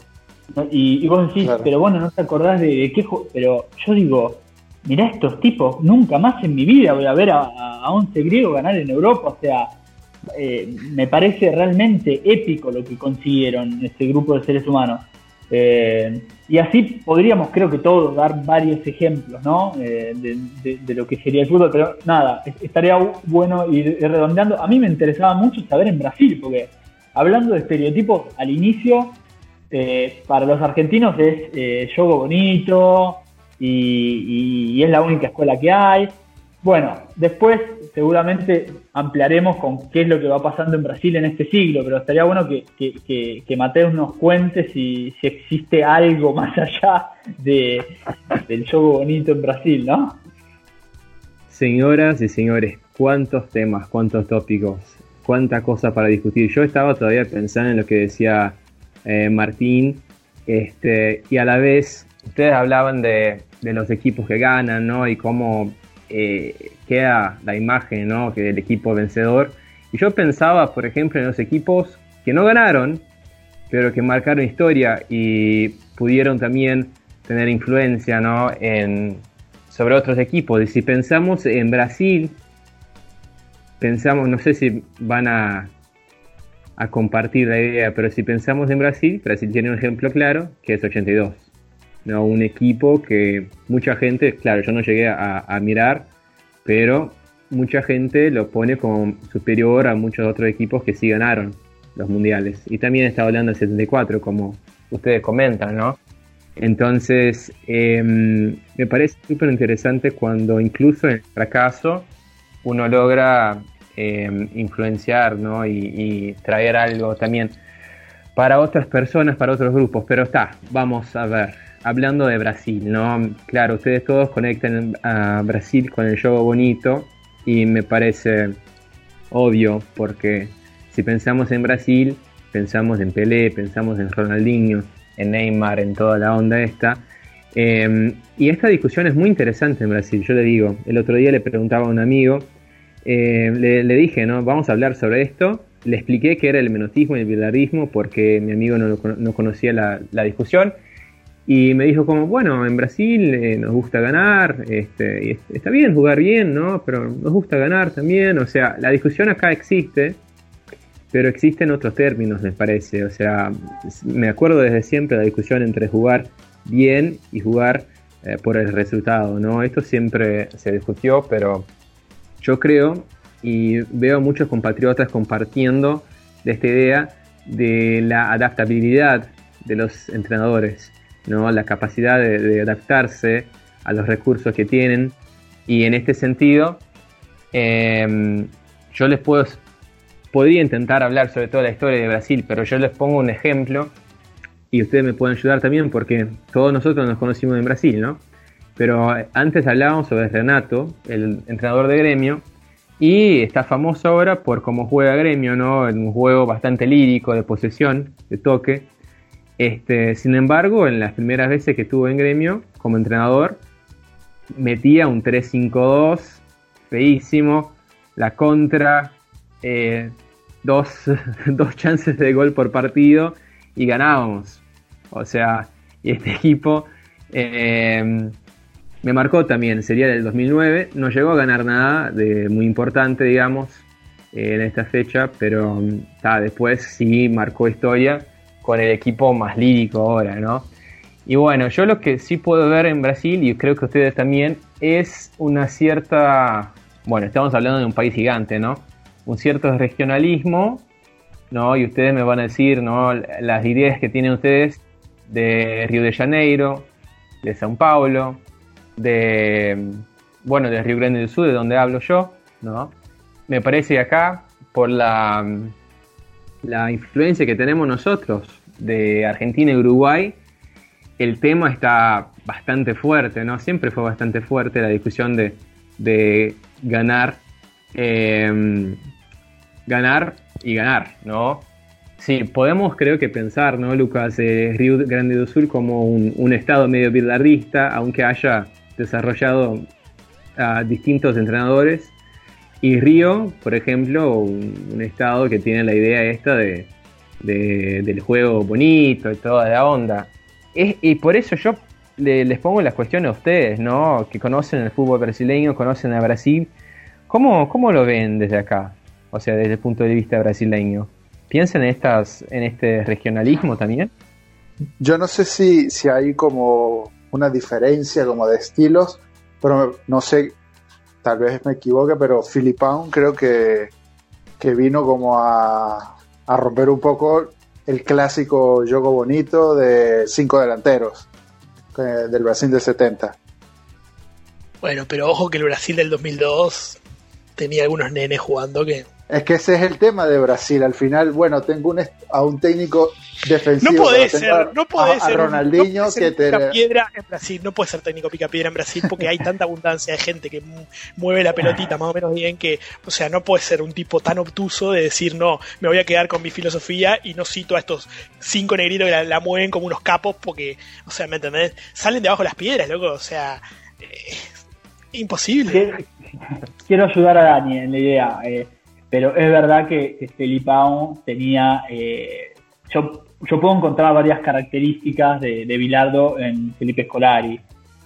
Y, vos decís, pero bueno, no te acordás de, qué Pero yo digo, mirá estos tipos, nunca más en mi vida voy a ver a, a 11 griegos ganar en Europa. O sea, eh, me parece realmente épico lo que consiguieron este grupo de seres humanos. Eh, y así podríamos, creo que todos, dar varios ejemplos ¿no? Eh, de, lo que sería el fútbol, pero nada, estaría bueno ir, redondeando. A mí me interesaba mucho saber en Brasil, porque hablando de estereotipos, al inicio, eh, para los argentinos es eh, yogo bonito y, es la única escuela que hay. Bueno, después seguramente ampliaremos con qué es lo que va pasando en Brasil en este siglo, pero estaría bueno que, que, Mateus nos cuente si, existe algo más allá de, del juego bonito en Brasil, ¿no? Señoras y señores, cuántos temas, cuántos tópicos, cuánta cosa para discutir. Yo estaba todavía pensando en lo que decía eh, Martín, este, y a la vez ustedes hablaban de, de los equipos que ganan, ¿no? Y cómo eh, queda la imagen ¿no? que del equipo vencedor. Y yo pensaba, por ejemplo, en los equipos que no ganaron, pero que marcaron historia y pudieron también tener influencia ¿no? en, sobre otros equipos. Y si pensamos en Brasil, pensamos, no sé si van a, a compartir la idea, pero si pensamos en Brasil, Brasil tiene un ejemplo claro, que es 82. Un equipo que mucha gente, claro, yo no llegué a, mirar, pero mucha gente lo pone como superior a muchos otros equipos que sí ganaron los mundiales. Y también está hablando del 74, como ustedes comentan, ¿no? Entonces, em, me parece súper interesante cuando incluso en el fracaso uno logra em, influenciar ¿no? y, y, traer algo también para otras personas, para otros grupos. Pero está, vamos a ver hablando de Brasil, ¿no? Claro, ustedes todos conectan a Brasil con el juego bonito y me parece obvio porque si pensamos en Brasil, pensamos en Pelé, pensamos en Ronaldinho, en Neymar, en toda la onda esta. Em, y esta discusión es muy interesante en Brasil, yo le digo, el otro día le preguntaba a un amigo, eh, le, dije, ¿no? Vamos a hablar sobre esto le expliqué que era el menotismo y el bilardismo porque mi amigo no, no conocía la, la, discusión. Y me dijo como, bueno, en Brasil eh, nos gusta ganar, este, está bien jugar bien, ¿no? Pero nos gusta ganar también. O sea, la discusión acá existe, pero existen otros términos, me parece. O sea, me acuerdo desde siempre la discusión entre jugar bien y jugar eh, por el resultado, ¿no? Esto siempre se discutió, pero yo creo y veo muchos compatriotas compartiendo de esta idea de la adaptabilidad de los entrenadores, ¿no? la capacidad de, adaptarse a los recursos que tienen y en este sentido em, yo les puedo podría intentar hablar sobre toda la historia de Brasil, pero yo les pongo un ejemplo y ustedes me pueden ayudar también porque todos nosotros nos conocimos en Brasil, ¿no? Pero antes hablábamos sobre Renato, el entrenador de gremio, y está famoso ahora por cómo juega Gremio, ¿no? En un juego bastante lírico, de posesión, de toque. Este, sin embargo, en las primeras veces que estuvo en Gremio, como entrenador, metía un 3-5-2, feísimo, la contra, eh, dos, dos chances de gol por partido y ganábamos. O sea, y este equipo eh, me marcó también, sería del 2009, no llegó a ganar nada de muy importante, digamos, en esta fecha, pero después sí marcó historia con el equipo más lírico ahora, ¿no? Y bueno, yo lo que sí puedo ver en Brasil, y creo que ustedes también, es una cierta, bueno, estamos hablando de un país gigante, ¿no? Un cierto regionalismo, ¿no? Y ustedes me van a decir, ¿no? Las ideas que tienen ustedes de Río de Janeiro, de São Paulo, de, bueno, de Río Grande del Sur, de donde hablo yo, ¿no? Me parece acá, por la, la influencia que tenemos nosotros de Argentina y Uruguay, el tema está bastante fuerte, ¿no? Siempre fue bastante fuerte la discusión de, ganar, em, ganar y ganar, ¿no? Sí, podemos creo que pensar, ¿no, Lucas? Eh, Río Grande do Sul como un, un estado medio bilardista, aunque haya desarrollado a distintos entrenadores. Y Río, por ejemplo, un, estado que tiene la idea esta de, del juego bonito y toda la onda. y por eso yo les pongo las cuestiones a ustedes, ¿no? Que conocen el fútbol brasileño, conocen a Brasil. ¿Cómo, ¿Cómo lo ven desde acá? O sea, desde el punto de vista brasileño. ¿Piensan en, estas, en este regionalismo también? Yo no sé si, si hay como una diferencia como de estilos, pero no sé, tal vez me equivoque, pero Filipão creo que, que vino como a, a romper un poco el clásico juego bonito de cinco delanteros del Brasil de 70. Bueno, pero ojo que el Brasil del 2002 tenía algunos nenes jugando que es que ese es el tema de Brasil. Al final, bueno, tengo un, a un técnico defensivo. No puede ser, no puede ser. Ronaldinho que te. piedra en Brasil, no puede ser técnico pica piedra en Brasil porque hay tanta abundancia de gente que mueve la pelotita más o menos bien que, o sea, no puede ser un tipo tan obtuso de decir, no, me voy a quedar con mi filosofía y no cito a estos cinco negritos que la, mueven como unos capos porque, o sea, ¿me entendés? Salen debajo las piedras, loco, o sea, eh, imposible. Quiero ayudar a Dani en la idea. Eh, pero es verdad que, que Felipao tenía. Eh, yo, yo puedo encontrar varias características de, de Bilardo en Felipe Scolari.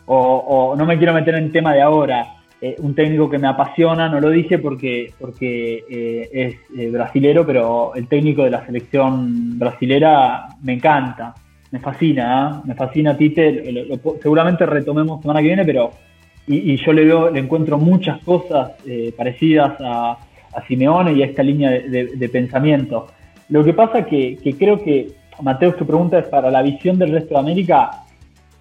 O, no me quiero meter en el tema de ahora. Eh, un técnico que me apasiona, no lo dije porque, porque eh, es brasilero, pero el técnico de la selección brasilera me encanta, me fascina, me fascina Tite, seguramente retomemos semana que viene, pero y, y, yo le veo, le encuentro muchas cosas parecidas a, a Simeone y a esta línea de, pensamiento. Lo que pasa que, que creo que, Mateo, tu pregunta es para la visión del resto de América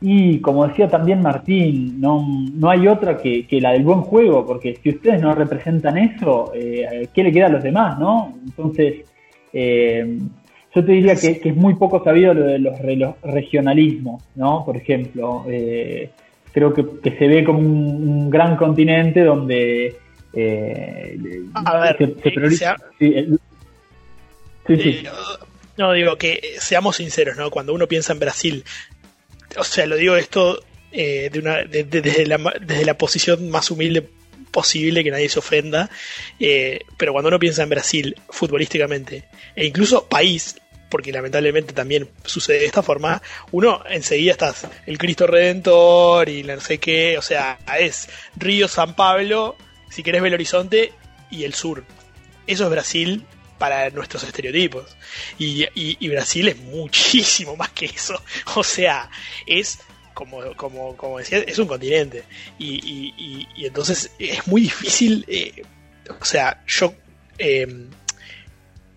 y como decía también Martín, no, no hay otra que, la del buen juego, porque si ustedes no representan eso, eh, ¿qué le queda a los demás? no Entonces, eh, yo te diría que, es muy poco sabido lo de los, regionalismos, ¿no? Por ejemplo, eh, creo que, se ve como un gran continente donde eh, a ver, eh, eh, no, digo que seamos sinceros, ¿no? Cuando uno piensa en Brasil, o sea, lo digo esto de una, desde, la, desde la posición más humilde imposible que nadie se ofenda. Eh, pero cuando uno piensa en Brasil futbolísticamente, e incluso país, porque lamentablemente también sucede de esta forma, uno enseguida estás el Cristo Redentor y no sé qué, o sea, es Río, San Pablo, si querés Belo Horizonte y el sur. Eso es Brasil para nuestros estereotipos. Y, y, Brasil es muchísimo más que eso. O sea, es como, como, como decía, es un continente. Y, y entonces es muy difícil. Eh, o sea, yo. Eh,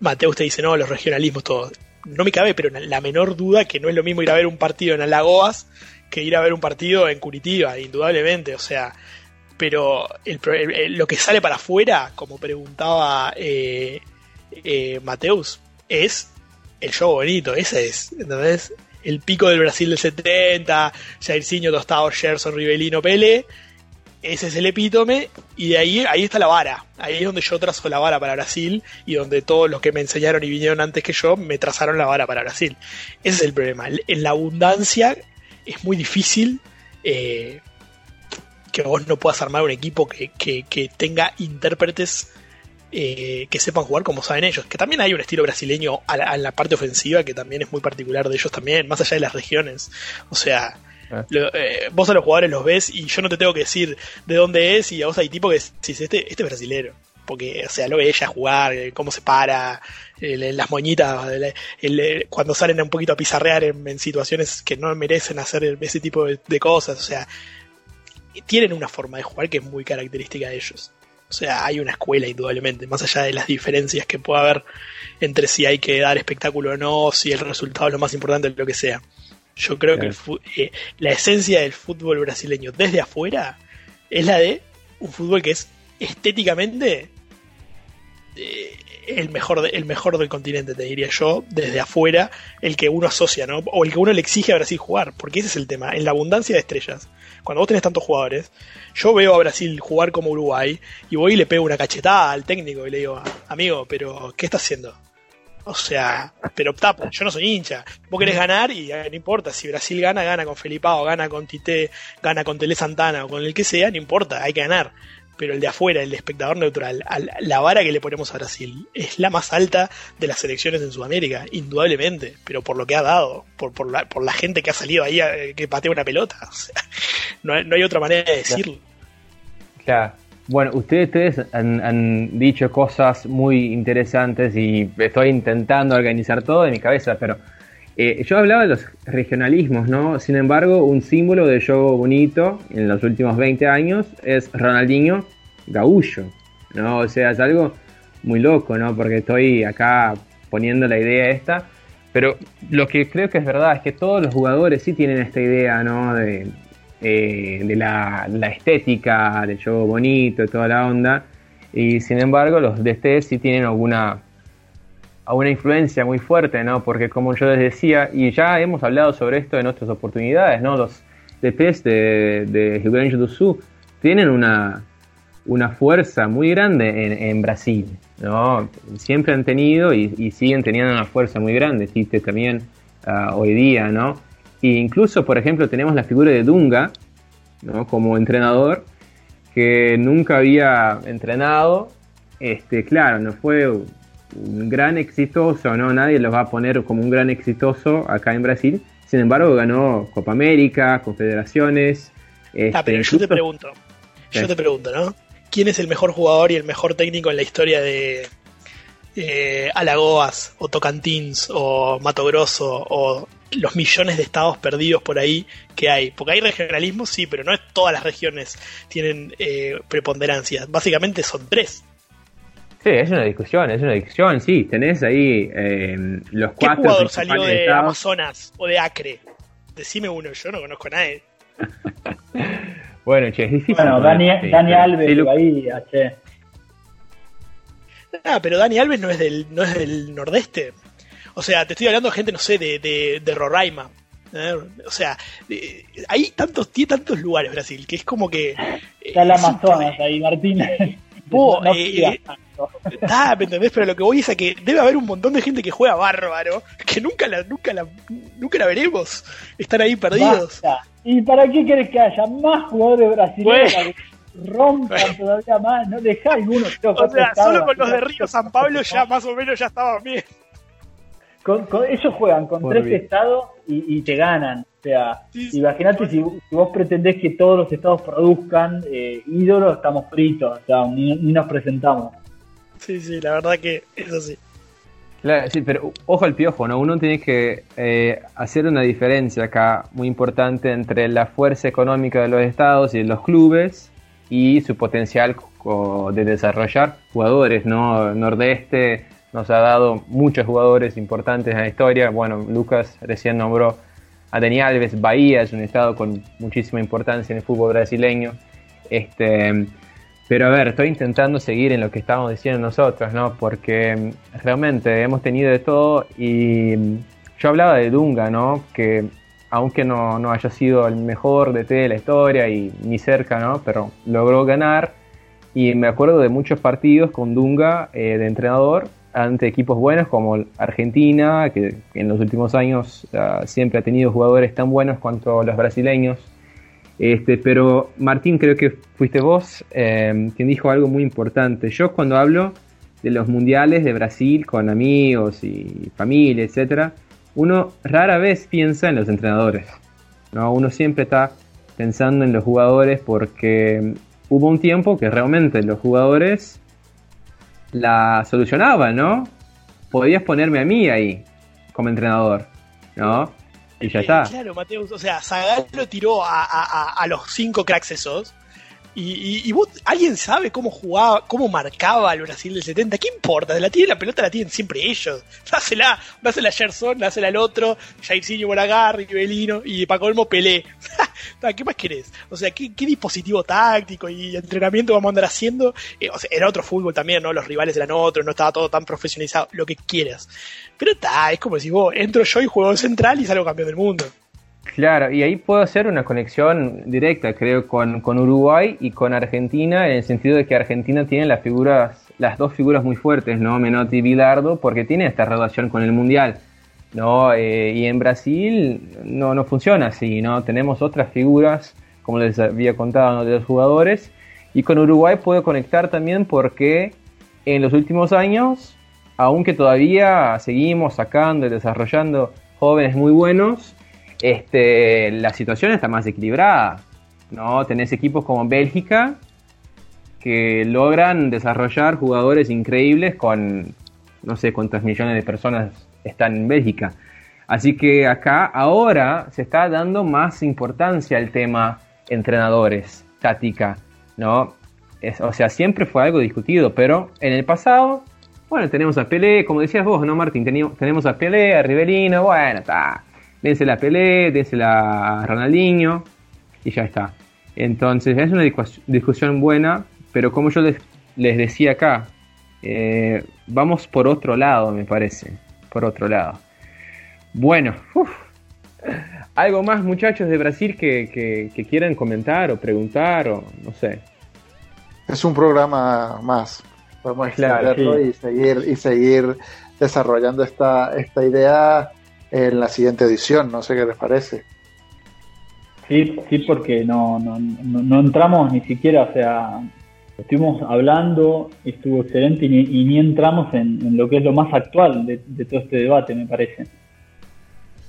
Mateo, usted dice, no, los regionalismos, todos. No me cabe, pero la menor duda que no es lo mismo ir a ver un partido en Alagoas que ir a ver un partido en Curitiba, indudablemente. O sea, pero lo que sale para afuera, como preguntaba eh, eh, Mateus, es el show bonito, ese es, ¿entendés? El pico del Brasil del 70, Jairzinho, Tostado, Gerson, Rivelino, Pele, ese es el epítome y de ahí, ahí está la vara, ahí es donde yo trazo la vara para Brasil y donde todos los que me enseñaron y vinieron antes que yo me trazaron la vara para Brasil. Ese es el problema, en la abundancia es muy difícil eh, que vos no puedas armar un equipo que, que tenga intérpretes eh, que sepan jugar como saben ellos. Que también hay un estilo brasileño a la, parte ofensiva que también es muy particular de ellos también, más allá de las regiones. O sea, ah. eh, vos a los jugadores los ves y yo no te tengo que decir de dónde es y a vos hay tipo que decís, este, este es brasilero. Porque, o sea, lo ve ella jugar, eh, cómo se para, las moñitas, cuando salen un poquito a pizarrear en, situaciones que no merecen hacer ese tipo de cosas. O sea, tienen una forma de jugar que es muy característica de ellos. O sea, hay una escuela indudablemente, más allá de las diferencias que pueda haber entre si hay que dar espectáculo o no, si el resultado es lo más importante, lo que sea. Yo creo que eh, la esencia del fútbol brasileño desde afuera es la de un fútbol que es estéticamente eh, el, mejor el mejor del continente, te diría yo, desde afuera, el que uno asocia, ¿no? O el que uno le exige a Brasil jugar, porque ese es el tema, en la abundancia de estrellas cuando vos tenés tantos jugadores, yo veo a Brasil jugar como Uruguay y voy y le pego una cachetada al técnico y le digo, amigo, pero ¿qué está haciendo? O sea, pero tapa, yo no soy hincha. Vos querés ganar y eh, no importa. Si Brasil gana, gana con Felipao, gana con Tite, gana con Tele Santana o con el que sea, no importa, hay que ganar pero el de afuera, el espectador neutral, la vara que le ponemos a Brasil es la más alta de las selecciones en Sudamérica, indudablemente, pero por lo que ha dado, por, por, la, por la gente que ha salido ahí que patea una pelota. no, hay, otra manera de decirlo. Claro. Bueno, ustedes, han, dicho cosas muy interesantes y estoy intentando organizar todo en mi cabeza, pero eh, yo hablaba de los regionalismos, ¿no? Sin embargo, un símbolo de juego bonito en los últimos 20 años es Ronaldinho Gaullo, ¿no? O sea, es algo muy loco, ¿no? Porque estoy acá poniendo la idea esta, pero lo que creo que es verdad es que todos los jugadores sí tienen esta idea, ¿no? De, eh, de la, estética, del juego bonito, toda la onda, y sin embargo los DT sí tienen alguna a una influencia muy fuerte, ¿no? Porque como yo les decía, y ya hemos hablado sobre esto en otras oportunidades, ¿no? Los DPs de, de Rio do Sul tienen una, una fuerza muy grande en, Brasil, ¿no? Siempre han tenido y, siguen teniendo una fuerza muy grande, Tite también uh, hoy día, ¿no? E incluso, por ejemplo, tenemos la figura de Dunga, ¿no? Como entrenador, que nunca había entrenado, este, claro, no fue gran exitoso, ¿no? Nadie lo va a poner como un gran exitoso acá en Brasil. Sin embargo, ganó Copa América, Confederaciones. ah, pero este, yo te pregunto, yo te pregunto, ¿no? ¿Quién es el mejor jugador y el mejor técnico en la historia de eh, Alagoas, o Tocantins, o Mato Grosso, o los millones de estados perdidos por ahí que hay? Porque hay regionalismo, sí, pero no es todas las regiones tienen eh, preponderancia. Básicamente son tres. Sí, es una discusión, es una discusión, sí, tenés ahí eh, los cuatro. ¿Qué jugador salió de Amazonas o de Acre? Decime uno, yo no conozco a nadie. bueno, che, es difícil. Bueno, Dani, Alves ahí, che. Ah, pero Dani Alves no es del, no es del nordeste. O sea, te estoy hablando de gente, no sé, de, de, de Roraima. ¿eh? O sea, hay tantos, tiene tantos lugares Brasil que es como que. Está el Amazonas ahí, Martínez. Vos, eh, Ah, ¿me entendés? Pero lo que voy es a que debe haber un montón de gente que juega bárbaro, que nunca la, nunca la, nunca la veremos. Están ahí perdidos. ¿Y para qué querés que haya más jugadores brasileños rompan todavía más, no dejá alguno. O sea, solo con los de Río San Pablo ya más o menos ya estaban bien. Con, ellos juegan con tres estados y, te ganan. O sea, imagínate si, vos pretendés que todos los estados produzcan eh, ídolos, estamos fritos, o sea, ni, nos presentamos. Sí, sí, la verdad que es así. Claro, sí, pero ojo al piojo, ¿no? Uno tiene que eh, hacer una diferencia acá muy importante entre la fuerza económica de los estados y de los clubes y su potencial de desarrollar jugadores, ¿no? Nordeste nos ha dado muchos jugadores importantes en la historia. Bueno, Lucas recién nombró a Dani Alves, Bahía es un estado con muchísima importancia en el fútbol brasileño. Este, pero a ver, estoy intentando seguir en lo que estamos diciendo nosotros, ¿no? Porque realmente hemos tenido de todo y yo hablaba de Dunga, ¿no? Que aunque no, no haya sido el mejor DT de la historia y ni cerca, ¿no? Pero logró ganar y me acuerdo de muchos partidos con Dunga eh, de entrenador ante equipos buenos como Argentina, que en los últimos años siempre ha tenido jugadores tan buenos cuanto los brasileños. Este, pero Martín, creo que fuiste vos em, quien dijo algo muy importante. Yo cuando hablo de los mundiales de Brasil con amigos y familia, etc., uno rara vez piensa en los entrenadores. ¿no? Uno siempre está pensando en los jugadores porque hubo un tiempo que realmente los jugadores la solucionaba, ¿no? Podías ponerme a mí ahí como entrenador, ¿no? Y ya está. Claro, Mateus, o sea, Zagallo tiró a, a, los cinco cracks esos y, vos, ¿alguien sabe cómo jugaba, cómo marcaba el Brasil del 70? ¿Qué importa? La tiene la pelota la tienen siempre ellos. Dásela, dásela a Gerson, dásela al otro, Jairzinho Boragar, Rivelino y para colmo Pelé. ¿Qué más querés? O sea, ¿qué, dispositivo táctico y entrenamiento vamos a andar haciendo? Eh, era otro fútbol también, ¿no? Los rivales eran otros, no estaba todo tan profesionalizado, lo que quieras. Pero está, es como si vos entro yo y juego central y salgo campeón del mundo. Claro, y ahí puedo hacer una conexión directa, creo, con, Uruguay y con Argentina, en el sentido de que Argentina tiene las figuras, las dos figuras muy fuertes, ¿no? Menotti y Bilardo, porque tiene esta relación con el Mundial, ¿no? Eh, y en Brasil no, no funciona así, ¿no? Tenemos otras figuras, como les había contado, de los jugadores, y con Uruguay puedo conectar también porque en los últimos años, aunque todavía seguimos sacando y desarrollando jóvenes muy buenos, este, la situación está más equilibrada. ¿no? Tenés equipos como Bélgica que logran desarrollar jugadores increíbles con no sé cuántas millones de personas están en Bélgica. Así que acá ahora se está dando más importancia al tema entrenadores, táctica, ¿no? o sea, siempre fue algo discutido, pero en el pasado, bueno, tenemos a Pelé, como decías vos, ¿no, Martín? Tenemos a Pelé, a Rivelino, bueno, está dense la Pelé, dense la Ronaldinho y ya está. Entonces es una discusión buena, pero como yo les, decía acá, eh, vamos por otro lado, me parece, por otro lado. Bueno, algo más muchachos de Brasil que, quieran comentar o preguntar o no sé. Es un programa más, podemos claro, y seguir y seguir desarrollando esta, esta idea en la siguiente edición. No sé qué les parece. Sí, sí, porque no, no, no, entramos ni siquiera, o sea, estuvimos hablando, estuvo excelente y ni, entramos en, lo que es lo más actual de, todo este debate, me parece.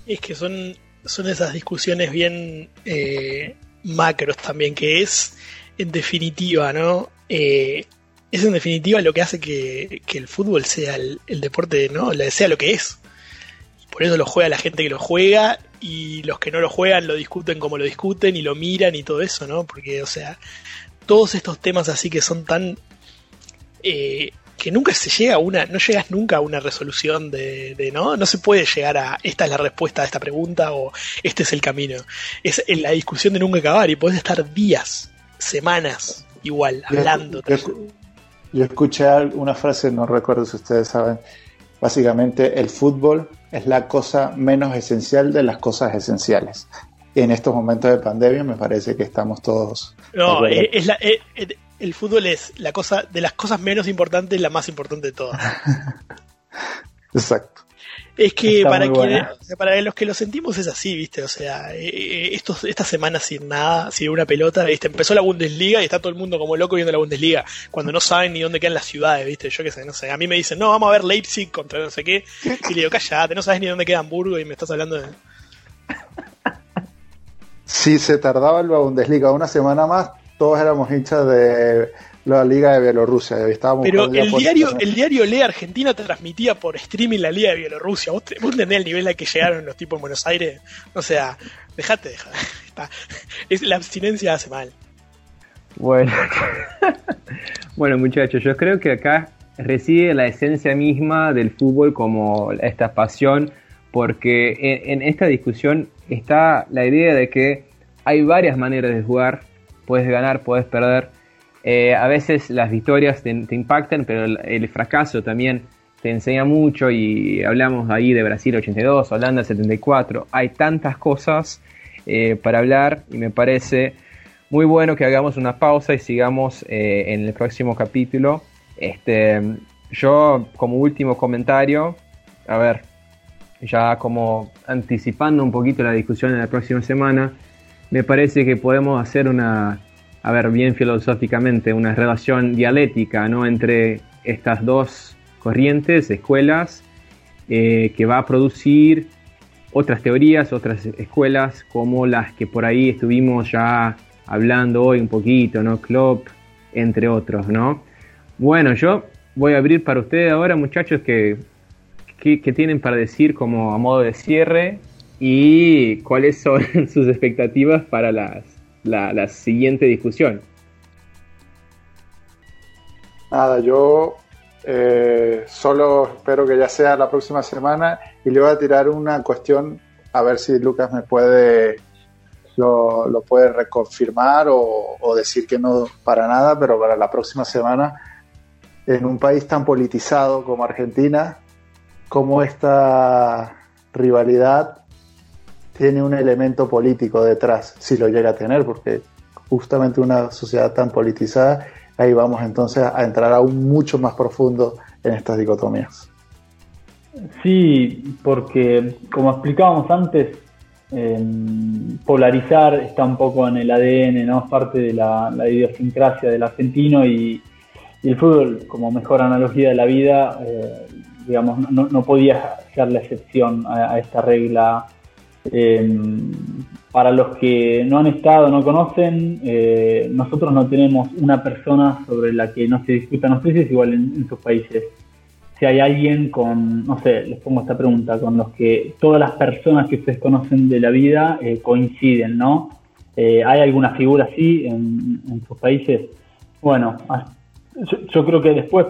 Es que son, son esas discusiones bien eh, macros también, que es, en definitiva, ¿no? Eh, es en definitiva lo que hace que, el fútbol sea el, deporte, ¿no? Sea lo que es. Por eso lo juega la gente que lo juega y los que no lo juegan lo discuten como lo discuten y lo miran y todo eso, ¿no? Porque, o sea, todos estos temas así que son tan... Eh, que nunca se llega a una, no llegas nunca a una resolución de, ¿no? No se puede llegar a esta es la respuesta a esta pregunta o este es el camino. Es en la discusión de nunca acabar y puedes estar días, semanas, igual, hablando. yo escuché una frase, no recuerdo si ustedes saben, básicamente el fútbol es la cosa menos esencial de las cosas esenciales. En estos momentos de pandemia me parece que estamos todos... No, eh, es eh, eh, el fútbol es la cosa de las cosas menos importantes, la más importante de todas. Exacto. Es que para, para los que lo sentimos es así, ¿viste? O sea, estos, esta semana sin nada, sin una pelota, ¿viste? Empezó la Bundesliga y está todo el mundo como loco viendo la Bundesliga, cuando no saben ni dónde quedan las ciudades, ¿viste? Yo qué sé, no sé. A mí me dicen, no, vamos a ver Leipzig contra no sé qué. Y le digo, callate, no sabes ni dónde queda Hamburgo y me estás hablando de. Si se tardaba en la Bundesliga una semana más, todos éramos hinchas de la Liga de Bielorrusia. Pero el diario, el diario Le Argentina transmitía por streaming la Liga de Bielorrusia. ¿Vos, entendés el nivel al que llegaron los tipos en Buenos Aires? O sea, dejate, dejate. Es, la abstinencia hace mal. Bueno. bueno, muchachos, yo creo que acá reside la esencia misma del fútbol como esta pasión, porque en esta discusión está la idea de que hay varias maneras de jugar. Puedes ganar, puedes perder eh, a veces las victorias te, impactan, pero el, fracaso también te enseña mucho y hablamos ahí de Brasil 82, Holanda 74, hay tantas cosas eh, para hablar y me parece muy bueno que hagamos una pausa y sigamos eh, en el próximo capítulo. Este, yo como último comentario, a ver, ya como anticipando un poquito la discusión en la próxima semana, me parece que podemos hacer una a ver, bien filosóficamente, una relación dialéctica ¿no? entre estas dos corrientes, escuelas, eh, que va a producir otras teorías, otras escuelas, como las que por ahí estuvimos ya hablando hoy un poquito, ¿no? Klopp, entre otros, ¿no? Bueno, yo voy a abrir para ustedes ahora, muchachos, que, que, tienen para decir como a modo de cierre y cuáles son sus expectativas para las la, siguiente discusión. Nada, yo eh, solo espero que ya sea la próxima semana y le voy a tirar una cuestión a ver si Lucas me puede lo, puede reconfirmar o, o, decir que no para nada, pero para la próxima semana en un país tan politizado como Argentina, como esta rivalidad tiene un elemento político detrás, si lo llega a tener, porque justamente una sociedad tan politizada, ahí vamos entonces a entrar aún mucho más profundo en estas dicotomías. Sí, porque como explicábamos antes, em, polarizar está un poco en el ADN, ¿no? Es parte de la, idiosincrasia del argentino y, el fútbol, como mejor analogía de la vida, eh, digamos, no, podía ser la excepción a esta regla eh, para los que no han estado, no conocen, eh, nosotros no tenemos una persona sobre la que no se discutan los igual en, sus países. Si hay alguien con, no sé, les pongo esta pregunta, con los que todas las personas que ustedes conocen de la vida eh, coinciden, ¿no? ¿Hay alguna figura así en, sus países? Bueno, yo, creo que después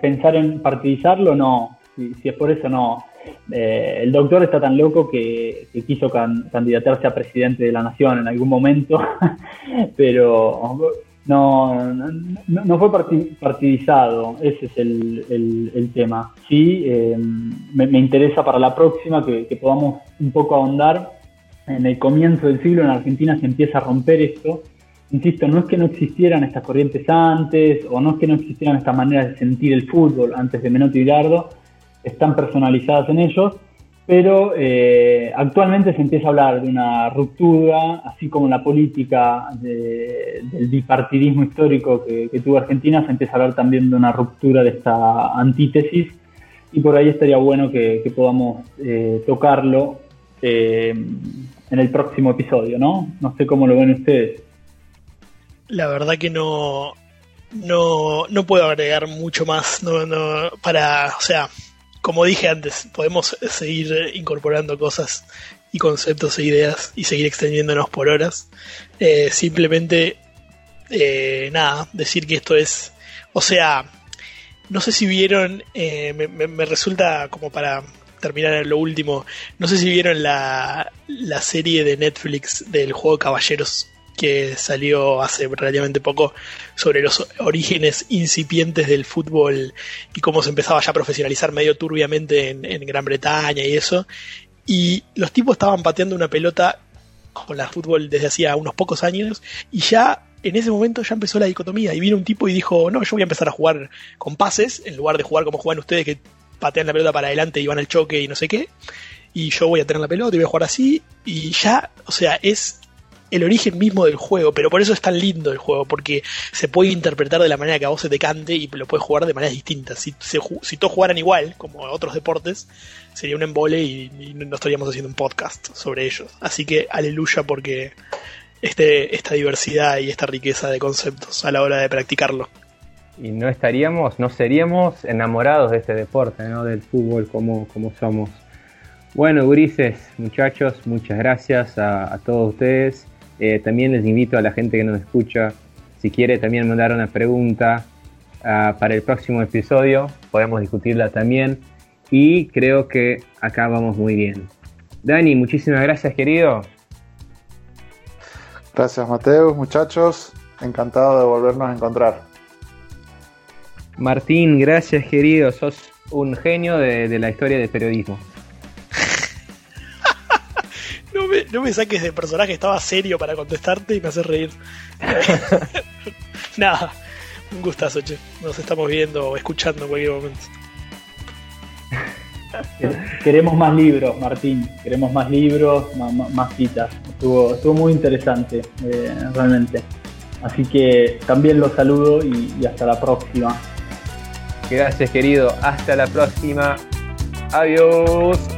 pensar en partidizarlo, no, si, si es por eso, no eh, el doctor está tan loco que, quiso candidatarse a presidente de la nación en algún momento, pero no, no, fue partidizado, ese es el, tema. Sí, eh, me, interesa para la próxima que, que, podamos un poco ahondar. En el comienzo del siglo en Argentina se empieza a romper esto. Insisto, no es que no existieran estas corrientes antes, o no es que no existieran estas maneras de sentir el fútbol antes de Menotti y Bilardo, están personalizadas en ellos, pero eh, actualmente se empieza a hablar de una ruptura, así como la política del bipartidismo histórico que, tuvo Argentina, se empieza a hablar también de una ruptura de esta antítesis, y por ahí estaría bueno que, podamos eh, tocarlo eh, en el próximo episodio, ¿no? No sé cómo lo ven ustedes. La verdad que no, no, no puedo agregar mucho más, no, no, para, o sea, como dije antes, podemos seguir incorporando cosas y conceptos e ideas y seguir extendiéndonos por horas. Eh, simplemente, eh, nada, decir que esto es, o sea, no sé si vieron, eh, me, resulta como para terminar en lo último, no sé si vieron la, la serie de Netflix del juego Caballeros que salió hace relativamente poco sobre los orígenes incipientes del fútbol y cómo se empezaba ya a profesionalizar medio turbiamente en, Gran Bretaña y eso. Y los tipos estaban pateando una pelota con la fútbol desde hacía unos pocos años y ya en ese momento ya empezó la dicotomía y vino un tipo y dijo, no, yo voy a empezar a jugar con pases en lugar de jugar como juegan ustedes que patean la pelota para adelante y van al choque y no sé qué. Y yo voy a tener la pelota y voy a jugar así. Y ya, o sea, es el origen mismo del juego, pero por eso es tan lindo el juego, porque se puede interpretar de la manera que a vos se te cante y lo puedes jugar de maneras distintas. Si, todos jugaran igual, como otros deportes, sería un embole y, no estaríamos haciendo un podcast sobre ellos. Así que aleluya porque este, esta diversidad y esta riqueza de conceptos a la hora de practicarlo. Y no estaríamos, no seríamos enamorados de este deporte, ¿no? del fútbol como, como somos. Bueno, gurises, muchachos, muchas gracias a todos ustedes. Eh, también les invito a la gente que nos escucha, si quiere también mandar una pregunta uh, para el próximo episodio, podemos discutirla también. Y creo que acá vamos muy bien. Dani, muchísimas gracias, querido. Gracias, Mateus, muchachos. Encantado de volvernos a encontrar. Martín, gracias, querido. Sos un genio de, de la historia del periodismo. No me, saques de personaje, estaba serio para contestarte y me haces reír. Nada, un gustazo, che. Nos estamos viendo o escuchando en cualquier momento. Queremos más libros, Martín. Queremos más libros, más, más citas. Estuvo, estuvo, muy interesante, eh, realmente. Así que también los saludo y, y hasta la próxima. Gracias, querido. Hasta la próxima. Adiós.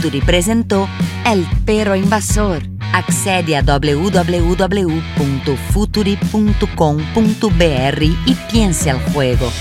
Futuri presentó El Perro Invasor. Accede a www.futuri.com.br y piense al juego.